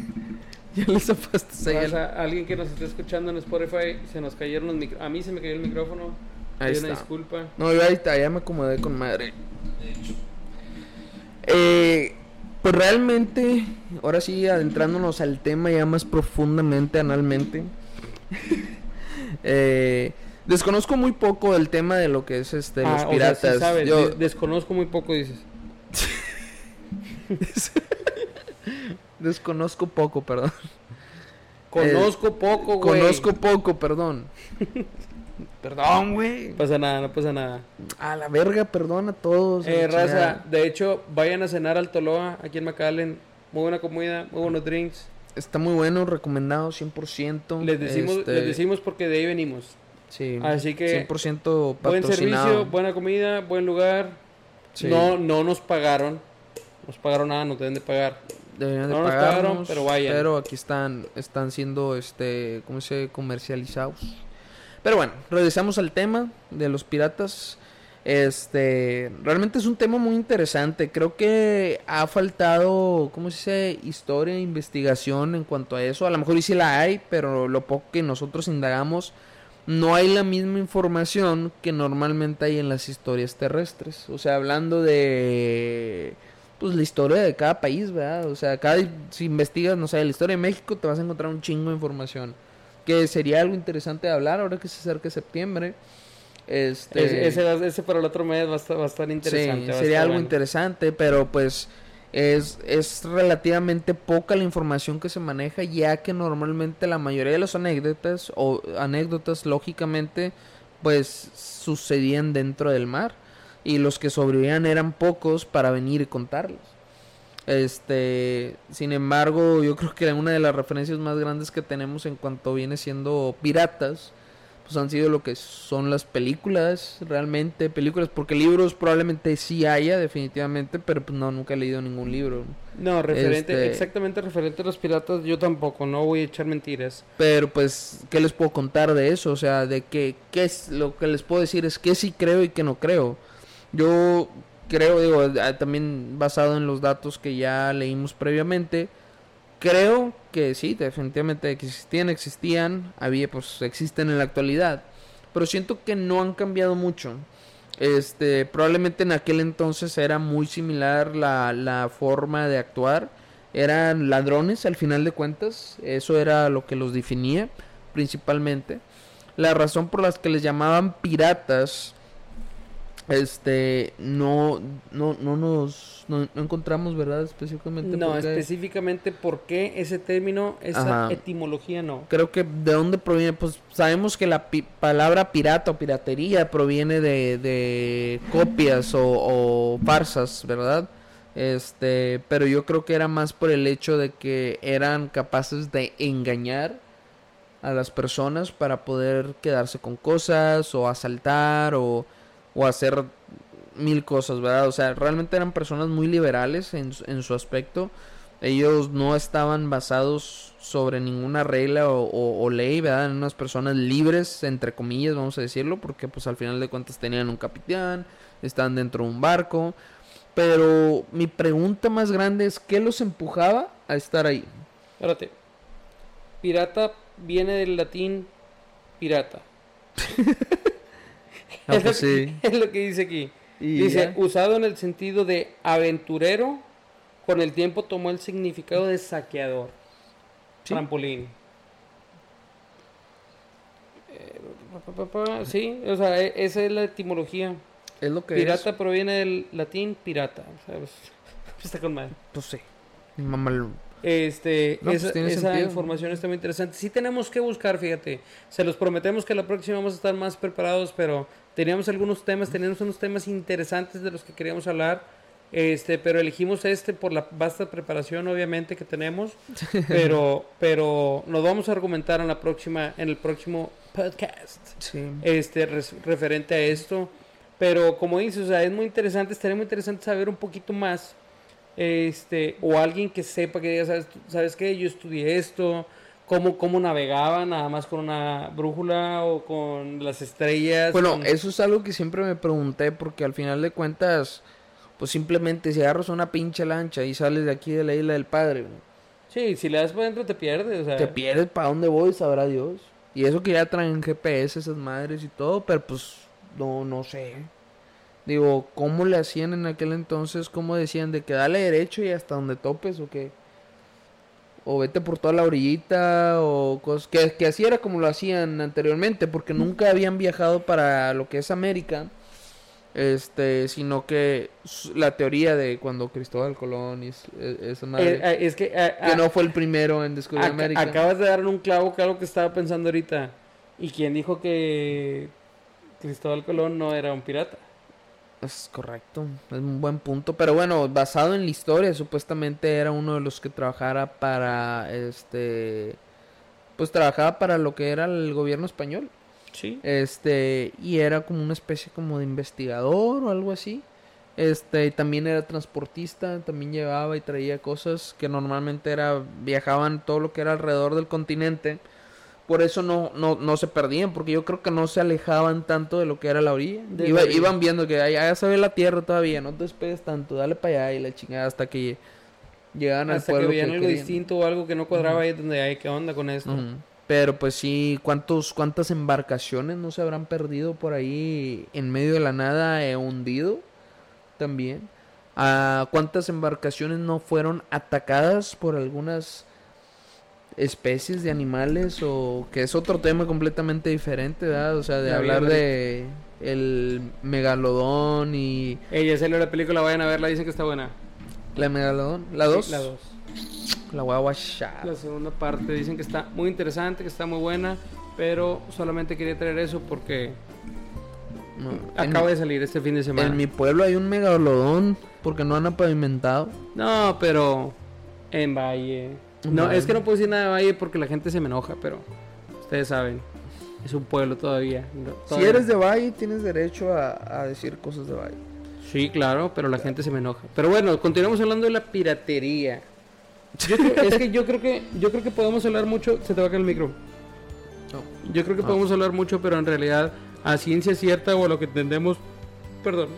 ya les zapaste O sea, alguien que nos esté escuchando en Spotify, se nos cayeron los micrófonos. A mí se me cayó el micrófono. Ahí Pido una está. disculpa. No, yo ahorita ya me acomodé con madre. Eh, pues realmente, ahora sí, adentrándonos al tema ya más profundamente, analmente. eh, desconozco muy poco del tema de lo que es este Ah, los o sea, piratas. sí sabes, Yo- de- desconozco muy poco, dices. desconozco poco, perdón. Conozco poco, güey. Conozco poco, perdón. perdón, güey. No pasa nada, no pasa nada. A la verga, perdón a todos. Eh, raza, chingada. de hecho, vayan a cenar al Toloa, aquí en McAllen. Muy buena comida, muy buenos drinks. Está muy bueno, recomendado 100%. Les decimos, Este, les decimos porque de ahí venimos. Sí, Así que, 100% Buen patrocinado. servicio, buena comida, buen lugar. Sí. No, no nos pagaron. No nos pagaron nada, nos deben de pagar. Deberían de no nos pagaron, pero vayan. Pero aquí están, están siendo, este, ¿cómo se dice? comercializados. Pero bueno, regresamos al tema de los piratas. Este, realmente es un tema muy interesante. Creo que ha faltado, ¿cómo se dice? Historia, investigación en cuanto a eso. A lo mejor sí la hay, pero lo poco que nosotros indagamos, no hay la misma información que normalmente hay en las historias terrestres. O sea, hablando de pues la historia de cada país, ¿verdad? O sea, cada si investigas, no sé, la historia de México te vas a encontrar un chingo de información. Que sería algo interesante de hablar ahora que se acerca septiembre. Este Ese, ese, ese para el otro mes va a estar, va a estar interesante. Sí, va a sería estar algo bueno. interesante, pero pues es, es relativamente poca la información que se maneja, ya que normalmente la mayoría de las anécdotas, o anécdotas lógicamente, pues sucedían dentro del mar. Y los que sobrevivían eran pocos para venir y contarlos. Este, sin embargo, yo creo que una de las referencias más grandes que tenemos en cuanto viene siendo piratas, pues han sido lo que son las películas, realmente, películas, porque libros probablemente sí haya, definitivamente, pero pues no, nunca he leído ningún libro. No, referente, Este- exactamente referente a los piratas, yo tampoco, no voy a echar mentiras. Pero pues, ¿qué les puedo contar de eso? O sea, de que, ¿qué es lo que les puedo decir? Es que sí creo y que no creo. Yo creo, digo, ah, también basado en los datos que ya leímos previamente, creo que sí, definitivamente existían, existían, había, pues existen en la actualidad. Pero siento que no han cambiado mucho. Este, probablemente en aquel entonces era muy similar la, la forma de actuar. Eran ladrones al final de cuentas. Eso era lo que los definía principalmente. La razón por las que les llamaban piratas. Este, no, no, no nos, no, no encontramos, ¿verdad? Específicamente. No, por qué. específicamente por qué ese término, esa Ajá. etimología no. Creo que de dónde proviene, pues sabemos que la pi- palabra pirata o piratería proviene de, de copias o, o farsas, ¿verdad? Este, pero yo creo que era más por el hecho de que eran capaces de engañar a las personas para poder quedarse con cosas o asaltar o, o hacer mil cosas, ¿verdad? O sea, realmente eran personas muy liberales en, su- en su aspecto. Ellos no estaban basados sobre ninguna regla o, o- o ley, ¿verdad? Eran unas personas libres, entre comillas, vamos a decirlo, porque pues al final de cuentas tenían un capitán, estaban dentro de un barco. Pero mi pregunta más grande es, ¿qué los empujaba a estar ahí? Espérate. Pirata viene del latín pirata. Ah, es, lo pues que, sí. es lo que dice aquí. Y Dice, ya. usado en el sentido de aventurero con el tiempo tomó el significado de saqueador. Sí. Trampolín. Eh, Sí, o sea, e- esa es la etimología. Es lo que Pirata proviene del latín pirata. ¿sabes? Está con madre. es. Pues sí. Lo- Este, No, esa, esa información está muy interesante. Sí tenemos que buscar, fíjate. Se los prometemos que la próxima vamos a estar más preparados, pero teníamos algunos temas, teníamos unos temas interesantes de los que queríamos hablar. Este, pero elegimos este por la vasta preparación, obviamente, que tenemos. Pero, pero nos vamos a argumentar en la próxima, en el próximo podcast Sí. este res- referente a esto. Pero como dices, o sea, es muy interesante, estaría muy interesante saber un poquito más. Este, o alguien que sepa que diga, ¿sabes, ¿sabes qué? Yo estudié esto, cómo, cómo navegaban, nada más con una brújula o con las estrellas. Bueno, con- eso es algo que siempre me pregunté porque al final de cuentas, pues simplemente si agarras una pinche lancha y sales de aquí de la isla del padre, Sí, si le das por dentro te pierdes, o sea. te pierdes para dónde voy, sabrá Dios. Y eso que ya traen GPS esas madres y todo, pero pues no, no sé. Digo, ¿cómo le hacían en aquel entonces? ¿Cómo decían de que dale derecho y hasta donde topes o qué? O vete por toda la orillita o cosas que, que así era como lo hacían anteriormente, porque nunca habían viajado para lo que es América. Este, sino que la teoría de cuando Cristóbal Colón y es- e- esa madre, Eh, eh, es que, eh, que ah, no fue el primero en descubrir ac- América. acabas de dar en un clavo que algo que estaba pensando ahorita. ¿Y quién dijo que Cristóbal Colón no era un pirata? Es correcto, es un buen punto. Pero bueno, basado en la historia, supuestamente era uno de los que trabajara para este. Pues trabajaba para lo que era el gobierno español. Sí. Este, y era como una especie como de investigador o algo así. Este, y también era transportista, también llevaba y traía cosas que normalmente era viajaban todo lo que era alrededor del continente. Por eso no, no, no se perdían, porque yo creo que no se alejaban tanto de lo que era la orilla. Iba- la orilla. Iban viendo que allá se ve la tierra todavía, no te despegues tanto, dale para allá y la chingada hasta que llegaban al Hasta que pueblo veían algo querían. distinto o algo que no cuadraba ahí donde hay, ¿qué onda con esto? Ujú. Pero pues sí, ¿cuántos, ¿cuántas embarcaciones no se habrán perdido por ahí en medio de la nada e hundido? También. Ah, ¿Cuántas embarcaciones no fueron atacadas por algunas especies de animales o que es otro tema completamente diferente, ¿verdad? O sea, de La hablar vida de el megalodón y Ella salió la película, vayan a verla, dicen que está buena. la megalodón, la 2, Sí, La dos. la voy a watchar. La segunda parte dicen que está muy interesante, que está muy buena, pero solamente quería traer eso porque No, acaba de salir este fin de semana. En mi pueblo hay un megalodón porque no han pavimentado. No, pero en Valle. No, es que no puedo decir nada de Valle porque la gente se me enoja, pero ustedes saben, es un pueblo todavía. no- Si eres de Valle, tienes derecho a, a decir cosas de Valle. Sí, claro, pero la gente se me enoja. Pero bueno, continuamos hablando de la piratería. Yo creo- es que yo creo que yo creo que podemos hablar mucho. Se te va a caer el micro. Yo creo que Ah. podemos hablar mucho, pero en realidad a ciencia cierta o a lo que entendemos, perdón,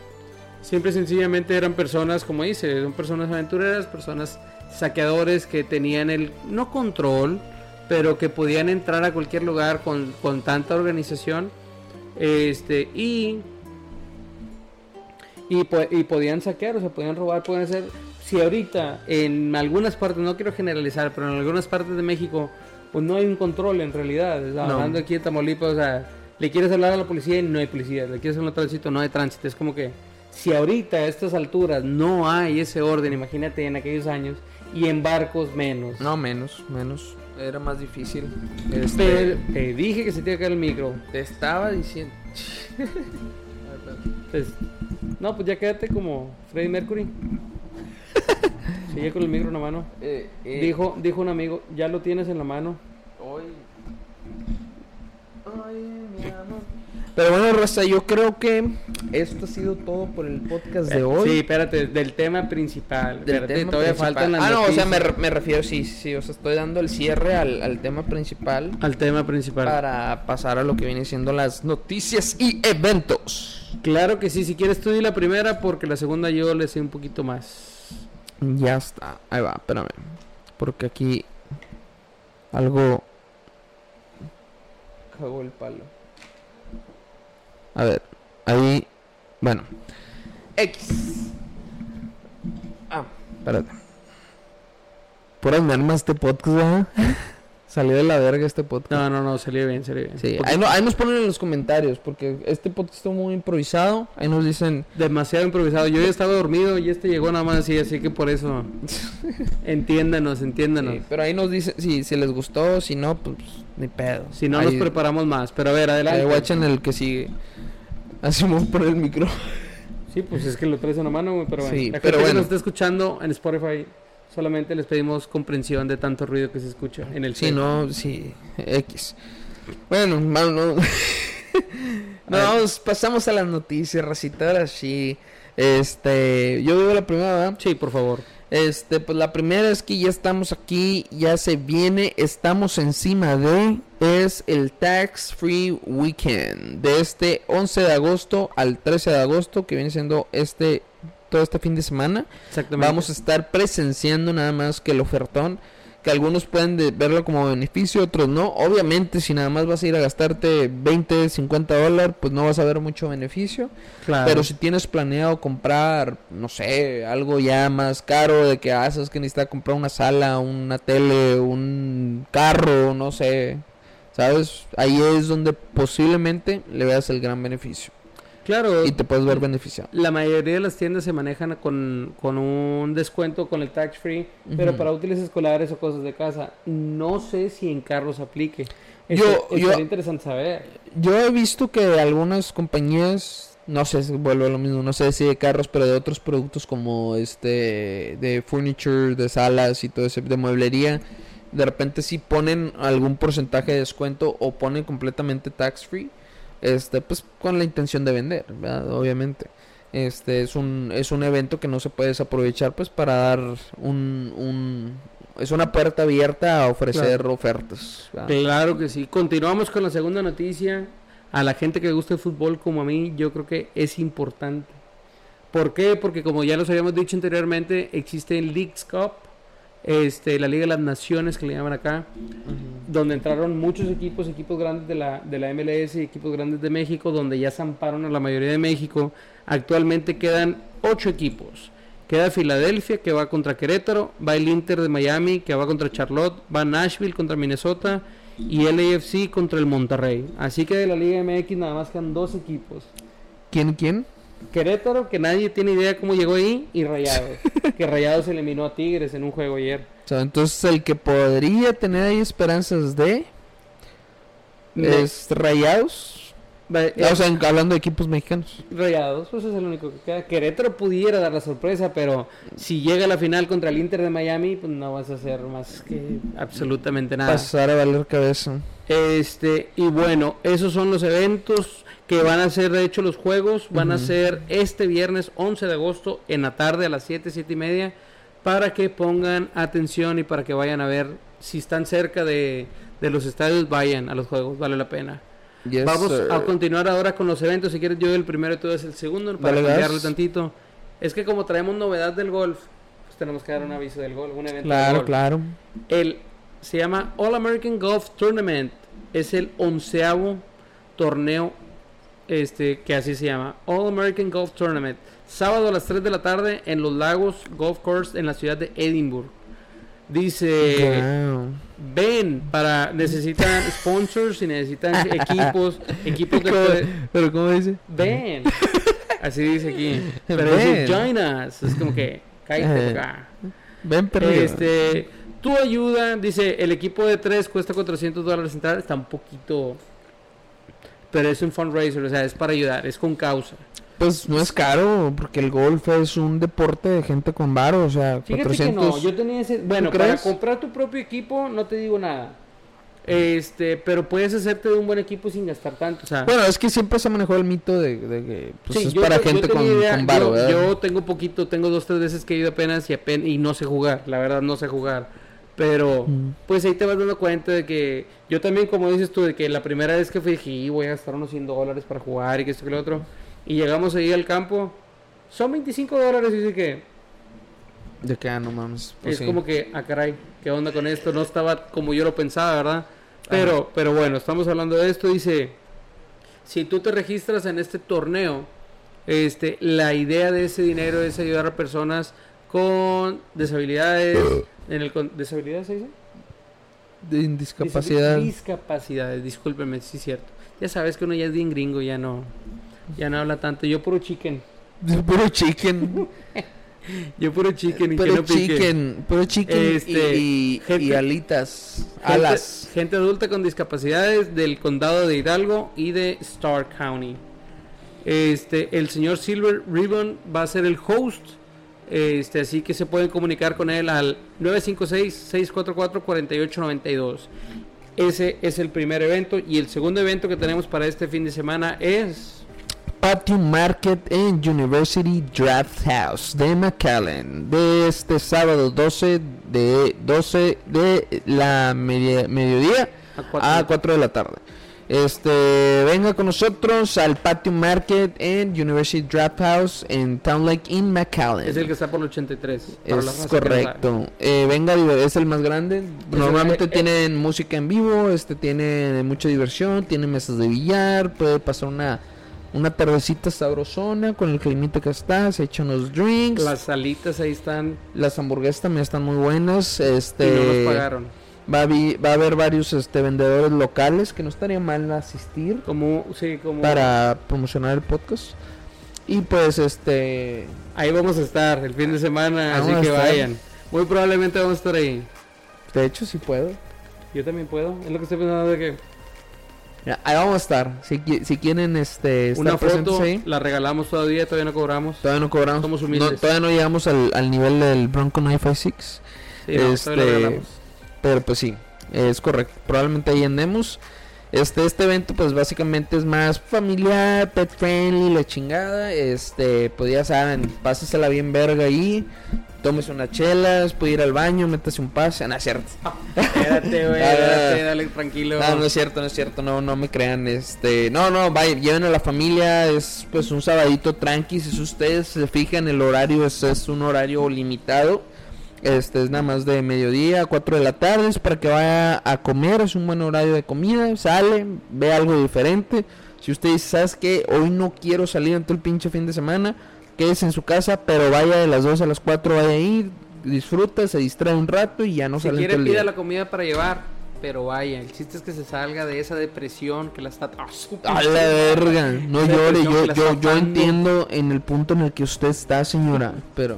siempre sencillamente eran personas, como dice, son personas aventureras, personas saqueadores que tenían el no control, pero que podían entrar a cualquier lugar con, con tanta organización, este y y, y podían saquear, o sea, podían robar, pueden hacer. Si ahorita en algunas partes, no quiero generalizar, pero en algunas partes de México, pues no hay un control en realidad. No. Hablando aquí de Tamaulipas, o sea, le quieres hablar a la policía y no hay policía, le quieres hablar al tránsito, no hay tránsito. Es como que si ahorita a estas alturas no hay ese orden, imagínate en aquellos años, y en barcos menos. No, menos, menos. Era más difícil. Este, te dije que se te iba a caer el micro. te estaba diciendo. Entonces, no, pues ya quédate como Freddie Mercury. Sigue con el micro en la mano. Eh, eh, Dijo, dijo un amigo, ya lo tienes en la mano. Hoy. Ay, mi amor. Pero bueno, Rosa, yo creo que esto ha sido todo por el podcast de hoy. Sí, espérate, del tema principal. Del Espérate, tema todavía principal. faltan las Ah, no, o sea, me, re- me refiero, sí, sí, o sea, estoy dando el cierre al, al tema principal Al tema principal. para pasar a lo que viene siendo las noticias y eventos. Claro que sí, si quieres tú di la primera porque la segunda yo le sé un poquito más. Ya está, ahí va, espérame. Porque aquí algo cagó el palo. A ver, ahí. Bueno. X. Ah, espérate. por Puras armas este podcast, ¿verdad? Salió de la verga este podcast. No, no, no, salió bien, salió bien. Sí, ahí, no- ahí nos ponen en los comentarios, porque este podcast está muy improvisado. Ahí nos dicen, Demasiado improvisado. Yo ya estaba dormido y este llegó nada más así, así que por eso. entiéndanos, entiéndanos. sí, pero ahí nos dicen si, si les gustó, si no, pues ni pedo. Si no, ahí, nos preparamos más. Pero a ver, adelante. Ahí el que sigue. A poner el micro. Sí, pues es que lo traes en la mano, güey, pero bueno. Sí, la pero que bueno. nos está escuchando en Spotify, solamente les pedimos comprensión de tanto ruido que se escucha en el Si set. no, sí, X. Bueno. A ver. Nos pasamos a las noticias, racita, ahora sí. Este, yo digo la primera, ¿verdad? Sí, por favor. Este, pues la primera es que ya estamos aquí, ya se viene, estamos encima de, es el Tax Free Weekend, de este 11 de agosto al 13 de agosto, que viene siendo este, todo este fin de semana. Exactamente. Vamos a estar presenciando nada más que el ofertón, que algunos pueden de- verlo como beneficio, otros no. Obviamente, si nada más vas a ir a gastarte 20, 50 dólares, pues no vas a ver mucho beneficio. Claro. Pero si tienes planeado comprar, no sé, algo ya más caro, de que haces que necesitas comprar una sala, una tele, un carro, no sé, ¿sabes? Ahí es donde posiblemente le veas el gran beneficio Claro. y te puedes ver beneficiado. La mayoría de las tiendas se manejan con, con un descuento con el tax free, pero para útiles escolares o cosas de casa. No sé si en carros aplique. Yo- interesante saber. Yo he visto que algunas compañías, no sé si vuelvo a lo mismo, no sé si de carros, pero de otros productos como este, de furniture, de salas y todo ese, de mueblería, de repente sí ponen algún porcentaje de descuento o ponen completamente tax free, este, pues con la intención de vender, ¿verdad? obviamente. Este es un, es un evento que no se puede desaprovechar pues para dar un, un es una puerta abierta a ofrecer ofertas. ¿verdad? Claro que sí. Continuamos con la segunda noticia. A la gente que le gusta el fútbol como a mí, yo creo que es importante. ¿Por qué? Porque como ya los habíamos dicho anteriormente, existe el Leagues Cup, este, la Liga de las Naciones que le llaman acá, donde entraron muchos equipos, equipos grandes de la, de la MLS y equipos grandes de México, donde ya zamparon a la mayoría de México. Actualmente quedan ocho equipos. Queda Filadelfia que va contra Querétaro, va el Inter de Miami que va contra Charlotte, va Nashville contra Minnesota y LAFC contra el Monterrey. Así que de la Liga MX nada más quedan dos equipos. ¿Quién quién? Querétaro, que nadie tiene idea cómo llegó ahí, y Rayados, que Rayados eliminó a Tigres en un juego ayer. Entonces el que podría tener ahí esperanzas de es Rayados. Eh, o sea, hablando de equipos mexicanos. Rayados, pues es el único que queda. Querétaro pudiera dar la sorpresa, pero si llega a la final contra el Inter de Miami, pues no vas a hacer más que absolutamente nada. Pasar a valer cabeza. Este, y bueno, esos son los eventos que van a ser, de hecho, los juegos van a ser este viernes 11 de agosto en la tarde a las 7, 7 y media, para que pongan atención y para que vayan a ver si están cerca de, de los estadios, vayan a los juegos, vale la pena. Yes, Vamos sir. a continuar ahora con los eventos. Si quieres, yo el primero y tú das el segundo para Dale, cambiarle gas. tantito. Es que como traemos novedad del golf, pues tenemos que dar un aviso del golf, un evento del Claro, golf. claro. El se llama All American Golf Tournament. Es el onceavo torneo este que así se llama. All American Golf Tournament. Sábado a las 3 de la tarde en los Lagos Golf Course en la ciudad de Edinburgh. Dice, Wow. ven para necesitan sponsors y necesitan equipos, equipos de ¿Cómo- Pero ¿cómo dice? ven. Así dice aquí. Pero Ven. dice join us. Es como que cállate por acá. Ven, perro. Este, tu ayuda, dice, el equipo de tres cuesta 400 dólares entrar, está un poquito... Pero es un fundraiser, o sea, es para ayudar, es con causa. Pues no es caro, porque el golf es un deporte de gente con varo, o sea, Fíjate 400... que no, yo tenía ese... Bueno, ¿Tú para crees? comprar tu propio equipo no te digo nada. Este, pero puedes hacerte de un buen equipo sin gastar tanto, o sea... Bueno, es que siempre se manejó el mito de, de que pues, Sí, es yo para yo gente con, idea, con varo, yo, ¿verdad? yo tengo poquito, tengo dos, tres veces que he ido apenas y, apen- y no sé jugar, la verdad no sé jugar. Pero Mm. pues ahí te vas dando cuenta de que yo también, como dices tú, de que la primera vez que fui dije, "Y voy a gastar unos 100 dólares para jugar y que esto que lo otro. Y llegamos ahí al campo, son 25 dólares y dice que De que, ah, no mames. pues es sí. como que, ah, caray, ¿qué onda con esto? No estaba como yo lo pensaba, ¿verdad? Pero, pero bueno, estamos hablando de esto. Dice, si tú te registras en este torneo, este, la idea de ese dinero es ayudar a personas con deshabilidades, En el con disabilidad se dice? De discapacidad. Discapacidades, discúlpeme, sí es cierto. Ya sabes que uno ya es bien gringo, ya no ya no habla tanto. Yo puro chicken. Puro chicken. Yo puro chicken y que puro no pique. chicken. Puro chicken y- Este, y, alitas. Gente, Alas. gente adulta con discapacidades del condado de Hidalgo y de Stark County. Este, el señor Silver Ribbon va a ser el host. Este, así que se pueden comunicar con él al 956-644-4892. Ese es el primer evento. Y el segundo evento que tenemos para este fin de semana es. Patio Market en University Draft House de McAllen de este sábado 12 de 12 de la media- mediodía A cuatro. a 4 de la tarde. Este, venga con nosotros al Patio Market en University Draft House en Town Lake in McAllen. Es el que está por el 83. para la Es correcto. Eh, venga, es el más grande. Normalmente eh, eh. tienen música en vivo, este tiene mucha diversión, tiene mesas de billar, puede pasar una una tardecita sabrosona con el climita que está, se echan unos drinks. Las salitas ahí están Las hamburguesas también están muy buenas. Este y no nos pagaron. Va a, vi- va a haber varios este vendedores locales que no estaría mal asistir Como, sí, como. para promocionar el podcast. Y pues este Ahí vamos a estar el fin de semana, así que estar. vayan. Muy probablemente vamos a estar ahí. de hecho si puedo. Yo también puedo. Es lo que estoy pensando de que ahí vamos a estar. Si, si quieren este estar una foto ahí. la regalamos todavía, todavía no cobramos. Todavía no cobramos. Somos no, humildes. todavía no llegamos al, al nivel del Bronco 956. Sí, no, este. Pero pues sí, es correcto. Probablemente ahí andemos. Este, este evento pues básicamente es más familiar, pet friendly, la chingada. Este, pues ya saben, pásesela bien verga ahí. Tómese unas chelas, puede ir al baño, métase un pase. No, es cierto. Espérate, güey, Ah, espérate, dale tranquilo. No, no es cierto, no es cierto, no, no me crean, este, no, no, vayan, lleven a la familia, es pues un sabadito tranqui, si ustedes se fijan el horario es, es un horario limitado, este es nada más de mediodía a 4 de la tarde, es para que vaya a comer, es un buen horario de comida, sale, ve algo diferente, si usted dice, ¿sabes qué? Hoy no quiero salir en todo el pinche fin de semana, quédese en su casa, pero vaya de las 2 a las 4, vaya ahí, disfruta, se distrae un rato y ya no si sale en quiere todo el pida la comida para llevar, pero vaya, el chiste es que se salga de esa depresión que la está... ¡Ah, su A la verga, no llore, yo, yo, yo entiendo en el punto en el que usted está, señora, pero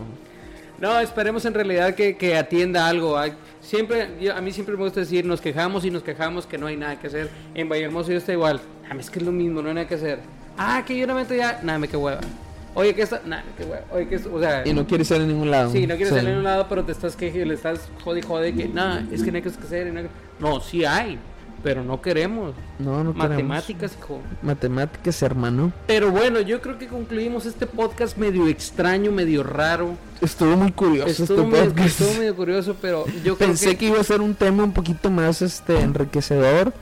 No, esperemos en realidad que, que atienda algo. Siempre, yo- a mí siempre me gusta decir, nos quejamos y nos quejamos que no hay nada que hacer. En Vallehermoso yo está igual. Ah, es que es lo mismo, no hay nada que hacer. Ah, que yo no meto ya, nada, me que hueva. Oye, que está, nada, me que hueva. Oye, que esto, o sea, y no quiere salir a ningún lado. sí, no quieres salir a un lado, pero te estás quejando, le estás jode jode que, nada, es que no hay que hacer. No, hay que-". no, sí hay, pero no queremos. No, no queremos. Matemáticas, hijo. Matemáticas, hermano. Pero bueno, yo creo que concluimos este podcast medio extraño, medio raro. Estuvo muy curioso Estuvo, este medio, podcast. estuvo medio curioso, pero yo creo Pensé que... iba a ser un tema un poquito más este enriquecedor.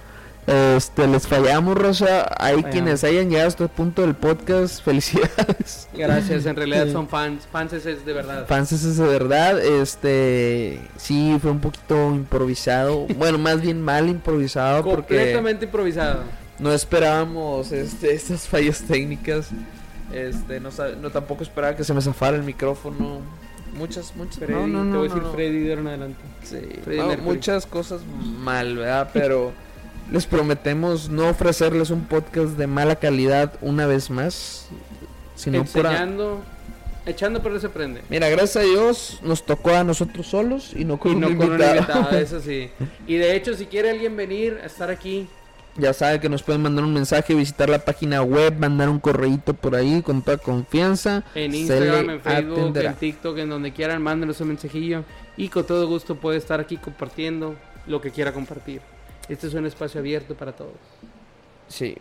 Este, les fallamos, Rosa. Hay Fallamos. quienes hayan llegado hasta el punto del podcast. Felicidades. Gracias, en realidad Sí. son fans, fans es de verdad. Fans es de verdad. Este, sí, fue un poquito improvisado. Bueno, más bien mal improvisado porque Completamente improvisado. no esperábamos este, estas fallas técnicas. Este, no, no tampoco esperaba que se me zafara el micrófono. Muchas, muchas. Freddy, no, no, te voy a decir. Freddy de ahora en adelante. Sí, Mercury. muchas cosas mal, ¿verdad? Pero les prometemos no ofrecerles un podcast de mala calidad una vez más, sino pura... Enseñando, echando pero se prende. Mira, gracias a Dios nos tocó a nosotros solos y no con Y un no con un invitado. invitado, eso sí. Y de hecho, si quiere alguien venir a estar aquí, Ya sabe que nos pueden mandar un mensaje, visitar la página web, mandar un correíto por ahí con toda confianza. en Instagram, en Facebook, atenderá. en TikTok, en donde quieran, mándenos un mensajillo. Y con todo gusto puede estar aquí compartiendo lo que quiera compartir. Este es un espacio abierto para todos. Sí.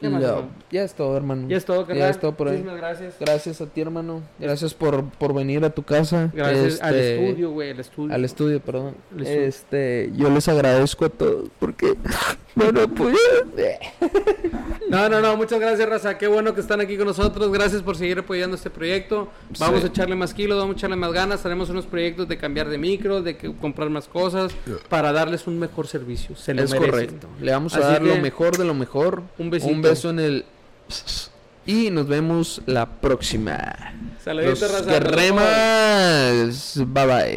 ¿Qué más, Ya- hermano? ya es todo, hermano. Ya es todo, carnal. es todo por ahí. Muchísimas gracias. Gracias a ti, hermano. Gracias por, por venir a tu casa. Gracias al Este, estudio, güey, al estudio. Al estudio, perdón. Al estudio. Este, yo les agradezco a todos porque bueno, pues No, no, no, muchas gracias, Raza. Qué bueno que están aquí con nosotros. Gracias por seguir apoyando este proyecto. Vamos Sí. a echarle más kilos, vamos a echarle más ganas. Tenemos unos proyectos de cambiar de micro, de que- comprar más cosas para darles un mejor servicio. Se lo es merecen. correcto. Le vamos a Así dar lo mejor de lo mejor. Un besito. Un beso en el y nos vemos la próxima. Saluditos, Los Raza. Queremos. Bye bye.